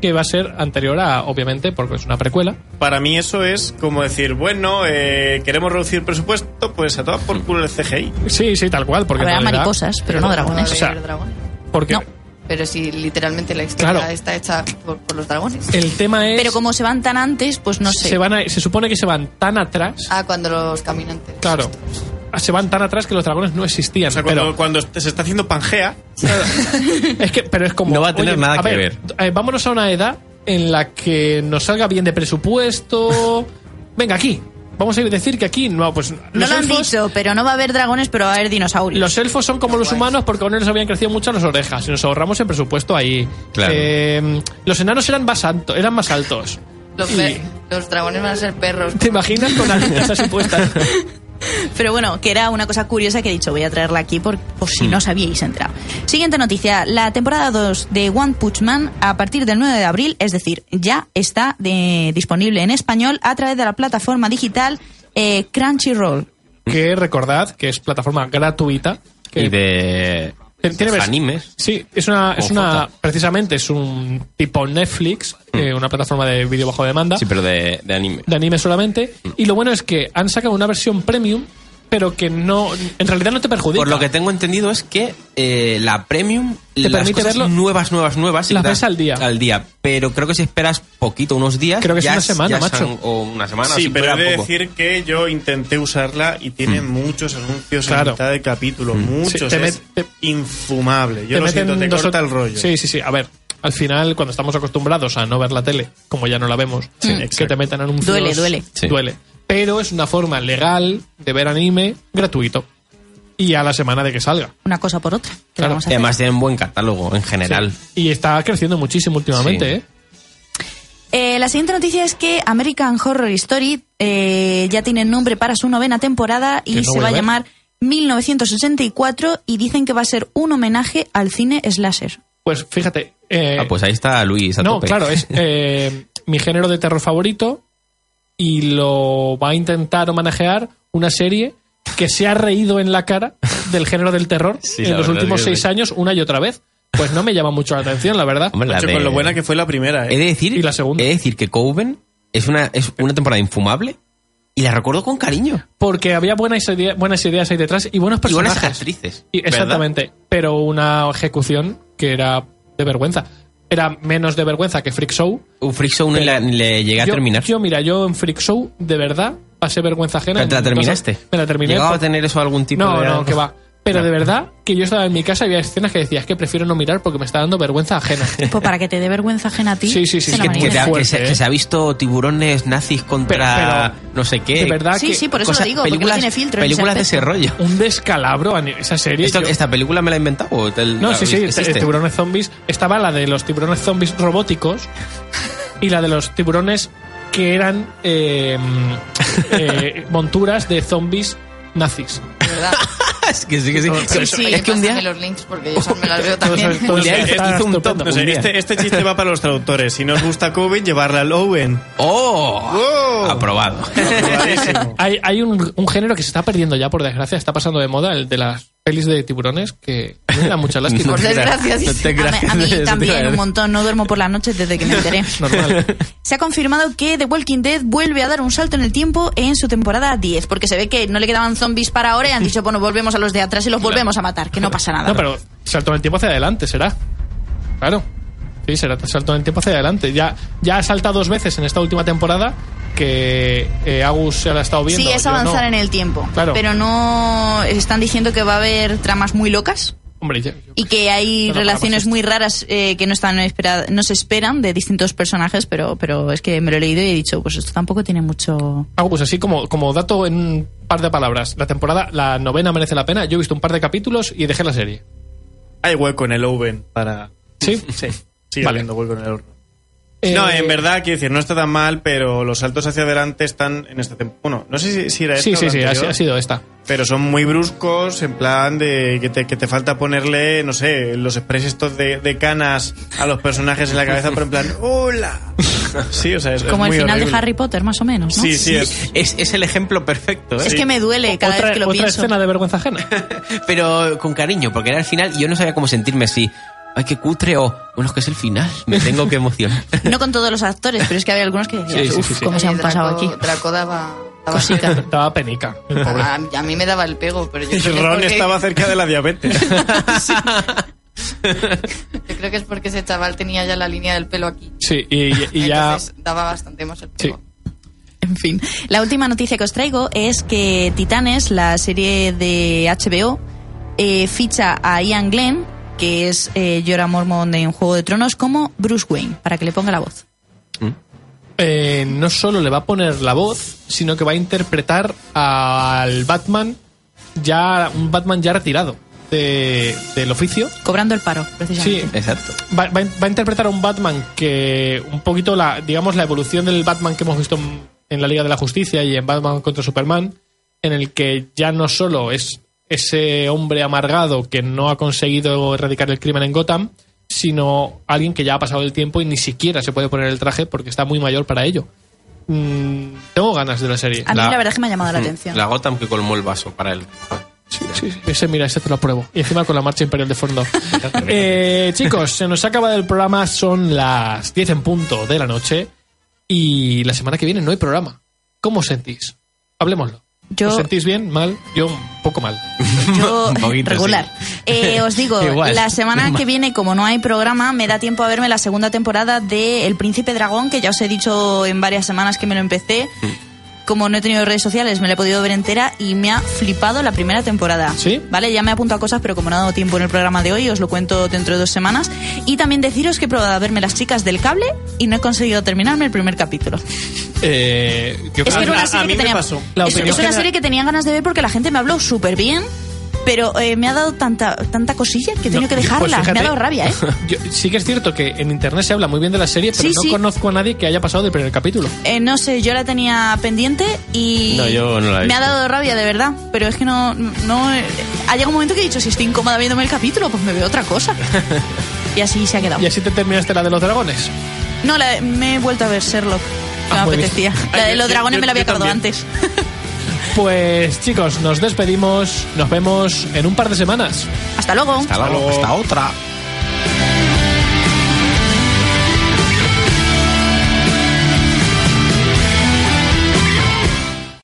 que va a ser anterior a, obviamente, porque es una precuela. Para mí eso es como decir, bueno, eh, queremos reducir presupuesto, pues a todas por culo el CGI. Sí, sí, tal cual. Porque Habrá realidad- mariposas, pero no ¿Cómo va a dragones. O sea? Porque No. Pero si literalmente la historia Claro. está hecha por, por los dragones. el tema es. Pero como se van tan antes, pues no sé. se, van a- se supone que se van tan atrás. Ah, cuando los caminantes. Claro. Se van tan atrás que los dragones no existían. O sea, cuando, pero, cuando se está haciendo Pangea, es que, pero es como. No va a tener nada que ver. eh, vámonos a una edad en la que nos salga bien de presupuesto. Venga, aquí. Vamos a decir que aquí no, pues. no los lo han elfos- dicho, pero no va a haber dragones, pero va a haber dinosaurios. Los elfos son como los humanos porque aún no les habían crecido mucho las orejas y nos ahorramos en presupuesto ahí. Claro. Eh, los enanos eran más, alto- eran más altos. Los, Y- pe- los dragones van a ser perros. ¿Te imaginas con alitas así puestas? Pero bueno, que era una cosa curiosa que he dicho, voy a traerla aquí por, por si Mm. no os habíais enterado. Siguiente noticia, la temporada 2 de One Punch Man a partir del 9 de abril, es decir, ya está de- disponible en español a través de la plataforma digital eh, Crunchyroll. Que recordad que es plataforma gratuita. Que Y de, Tiene- animes. Sí, es una, es una, J. precisamente es un tipo Netflix, eh, una plataforma de vídeo bajo demanda, Sí, pero de, de anime. de anime solamente. Y lo bueno es que han sacado una versión premium, pero que no, en realidad no te perjudica. Por lo que tengo entendido es que eh, la premium, Te las permite cosas verlo- nuevas, nuevas, nuevas, Las ves al día. Al día. Pero creo que si esperas poquito, unos días. Creo que es una semana, ya macho. son- o una semana. Sí, pero he de decir que yo intenté usarla y tiene Mm. muchos anuncios Claro. en mitad de capítulo. Muchos. Sí, te es te- infumable. Yo te lo meten siento, te dos o- corta el rollo. Sí, sí, sí. A ver, al final, cuando estamos acostumbrados a no ver la tele, como ya no la vemos, que exacto. te metan anuncios. Duele, duele. Sí. Duele. Pero es una forma legal de ver anime gratuito. Y a la semana de que salga. Una cosa por otra. ¿Qué le Claro. vamos a además tienen buen catálogo en general. Sí. Y está creciendo muchísimo últimamente, Sí. ¿eh? Eh, la siguiente noticia es que American Horror Story eh, ya tiene nombre para su novena temporada y no se va a llamar 1984 y dicen que va a ser un homenaje al cine slasher. Pues fíjate. eh, Ah, pues ahí está Luis a no, tope. claro, es eh, mi género de terror favorito y lo va a intentar homenajear una serie que se ha reído en la cara del género del terror Sí, en los últimos es que seis años una y otra vez. Pues no me llama mucho la atención, la verdad. Hombre, la Macho, de- Con lo buena que fue la primera, He ¿eh? de decir, Y la segunda. He de decir que Coven es una, es una temporada infumable y la recuerdo con cariño. Porque había buenas, idea- buenas ideas ahí detrás y buenos Y buenas personajes. actrices. Y- ¿verdad? exactamente. Pero una ejecución que era de vergüenza. Era menos de vergüenza que Freak Show. Un Freak Show la- ni le llegué a yo, terminar. Yo, mira, yo en Freak Show, de verdad, pasé vergüenza ajena. ¿Pero ¿Te la terminaste? Me la terminé. ¿Llegaba a tener eso algún tipo No, de.? no, que va. Pero de verdad que yo estaba en mi casa y había escenas que decía, es que prefiero no mirar porque me está dando vergüenza ajena. Pues para que te dé vergüenza ajena a ti. Sí, sí, sí, que- Que, te que se, ¿eh? que se ha visto tiburones nazis contra Pero- no sé qué. de verdad Sí, que sí, por eso Cosa- lo digo, porque no películas, tiene filtro. películas de ese rollo. un descalabro a esa serie. Esto- yo- ¿Esta película me la he inventado? o te- No, la- sí, sí, tiburones zombies. Estaba la de los tiburones zombies robóticos y la de los tiburones que eran eh, eh, monturas de zombies nazis. De verdad. Es que sí, que sí. Sí, sí. es que un día. Los links porque yo me las veo también. Un día eso hizo- está hizo un estupendo. top. No sé, Un día. este, este chiste va para los traductores. Si no os gusta COVID, llevarla al Owen. ¡Oh! ¡Wow! Aprobado. Aprobadísimo. Hay, hay un, un género que se está perdiendo ya, por desgracia, está pasando de moda, el de las pelis de tiburones, que me da mucha lástima. Por desgracia, No te A a mí también un montón, no duermo por la noche desde que me enteré. Normal. Se ha confirmado que The Walking Dead vuelve a dar un salto en el tiempo en su temporada 10, porque se ve que no le quedaban zombies para ahora y han dicho, bueno, volvemos a los de atrás y los volvemos a matar, que no pasa nada. No, pero salto en el tiempo hacia adelante, será. Claro. Sí, será salto en el tiempo hacia adelante. Ya, ya ha saltado dos veces en esta última temporada que eh, Agus se la ha estado viendo. sí, es yo avanzar no. en el tiempo, Claro. pero no están diciendo que va a haber tramas muy locas Hombre, ya- y que hay relaciones muy raras eh, que no están no se esperan de distintos personajes, pero pero es que me lo he leído y he dicho, pues esto tampoco tiene mucho Agus, así como, como dato en un par de palabras. La temporada, la novena merece la pena. Yo he visto un par de capítulos y dejé la serie. Hay hueco en el Owen para. ¿Sí? Sí. Sigue Vale. habiendo hueco en el horno. Eh, No, en verdad, quiero decir, no está tan mal, pero los saltos hacia adelante están en esta temporada. Bueno, no sé si, si era esta Sí, sí, sí, ha, anterior, ha sido esta. Pero son muy bruscos, en plan de que te, que te falta ponerle, no sé, los sprays estos de, de canas a los personajes en la cabeza, pero en plan, ¡Hola! Sí, o sea, es, es como el muy final horrible. de Harry Potter, más o menos, ¿no? Sí, sí, es. Es, es el ejemplo perfecto, ¿eh? Es que me duele cada otra vez que lo otra pienso. escena de vergüenza ajena. Pero con cariño, porque era el final y yo no sabía cómo sentirme si. Ay, qué cutre o. Bueno, es que es el final. Me tengo que emocionar. No con todos los actores, pero es que había algunos que decían, Sí, sí, "Uf, sí, sí. cómo se han Draco- pasado aquí. Draco daba, daba Cosica. Daba penica. el pobre. A, a mí me daba el pego, pero yo Y creo que es Ron porque- estaba cerca de la diabetes. Yo creo que es porque ese chaval tenía ya la línea del pelo aquí. Sí, y, y ya. Daba bastante más el Sí. pego. En fin, la última noticia que os traigo es que Titanes, la serie de HBO, eh, ficha a Ian Glenn, que es eh, Jorah Mormont en Juego de Tronos, como Bruce Wayne, para que le ponga la voz. eh, no solo le va a poner la voz, sino que va a interpretar al Batman ya un Batman ya retirado de- del oficio. Cobrando el paro, Sí, precisamente. Exacto. va, va- va a interpretar a un Batman que un poquito la digamos la evolución del Batman que hemos visto en, en la Liga de la Justicia y en Batman contra Superman en el que ya no solo es ese hombre amargado que no ha conseguido erradicar el crimen en Gotham, sino alguien que ya ha pasado el tiempo y ni siquiera se puede poner el traje porque está muy mayor para ello. Mm, tengo ganas de la serie. A mí la, verdad es que me ha llamado la atención. La Gotham que colmó el vaso para él. Sí, sí, ese, mira, ese te lo apruebo. Y encima con la marcha imperial de fondo. Eh, chicos, se nos ha acabado el programa, son las 10 en punto de la noche y la semana que viene no hay programa. ¿Cómo os sentís? Hablemoslo. Yo- ¿Os sentís bien? ¿Mal? Yo un poco mal. Yo, poquito, regular. sí. Eh, os digo, Igual. la semana que viene, como no hay programa, me da tiempo a verme la segunda temporada de El Príncipe Dragón, que ya os he dicho en varias semanas que me lo empecé. Como no he tenido redes sociales, me la he podido ver entera y me ha flipado la primera temporada. ¿Sí? Vale, ya me he apuntado a cosas, pero como no ha dado tiempo en el programa de hoy, os lo cuento dentro de dos semanas. Y también deciros que he probado a verme Las Chicas del Cable y no he conseguido terminarme el primer capítulo. Eh, Es que era una a serie que tenía. es, una serie que tenía ganas de ver porque la gente me habló súper bien, pero eh, me ha dado tanta tanta cosilla que he tenido No, que yo- dejarla. pues fíjate, me ha dado rabia, ¿eh? yo- sí que es cierto que en internet se habla muy bien de la serie, pero Sí, no sí. conozco a nadie que haya pasado del primer capítulo. Eh, No sé, yo la tenía pendiente y No, yo no la he me ha dado rabia de verdad, pero es que no no eh, ha llegado un momento que he dicho si estoy incómoda viéndome el capítulo, pues me veo otra cosa. y así se ha quedado. Y así te terminaste la de los dragones. No, la- me he vuelto a ver Sherlock. que Ah, me bien. apetecía. La de los dragones yo- me la había acabado antes. Pues chicos, nos despedimos. Nos vemos en un par de semanas. Hasta luego. Hasta luego. Hasta otra.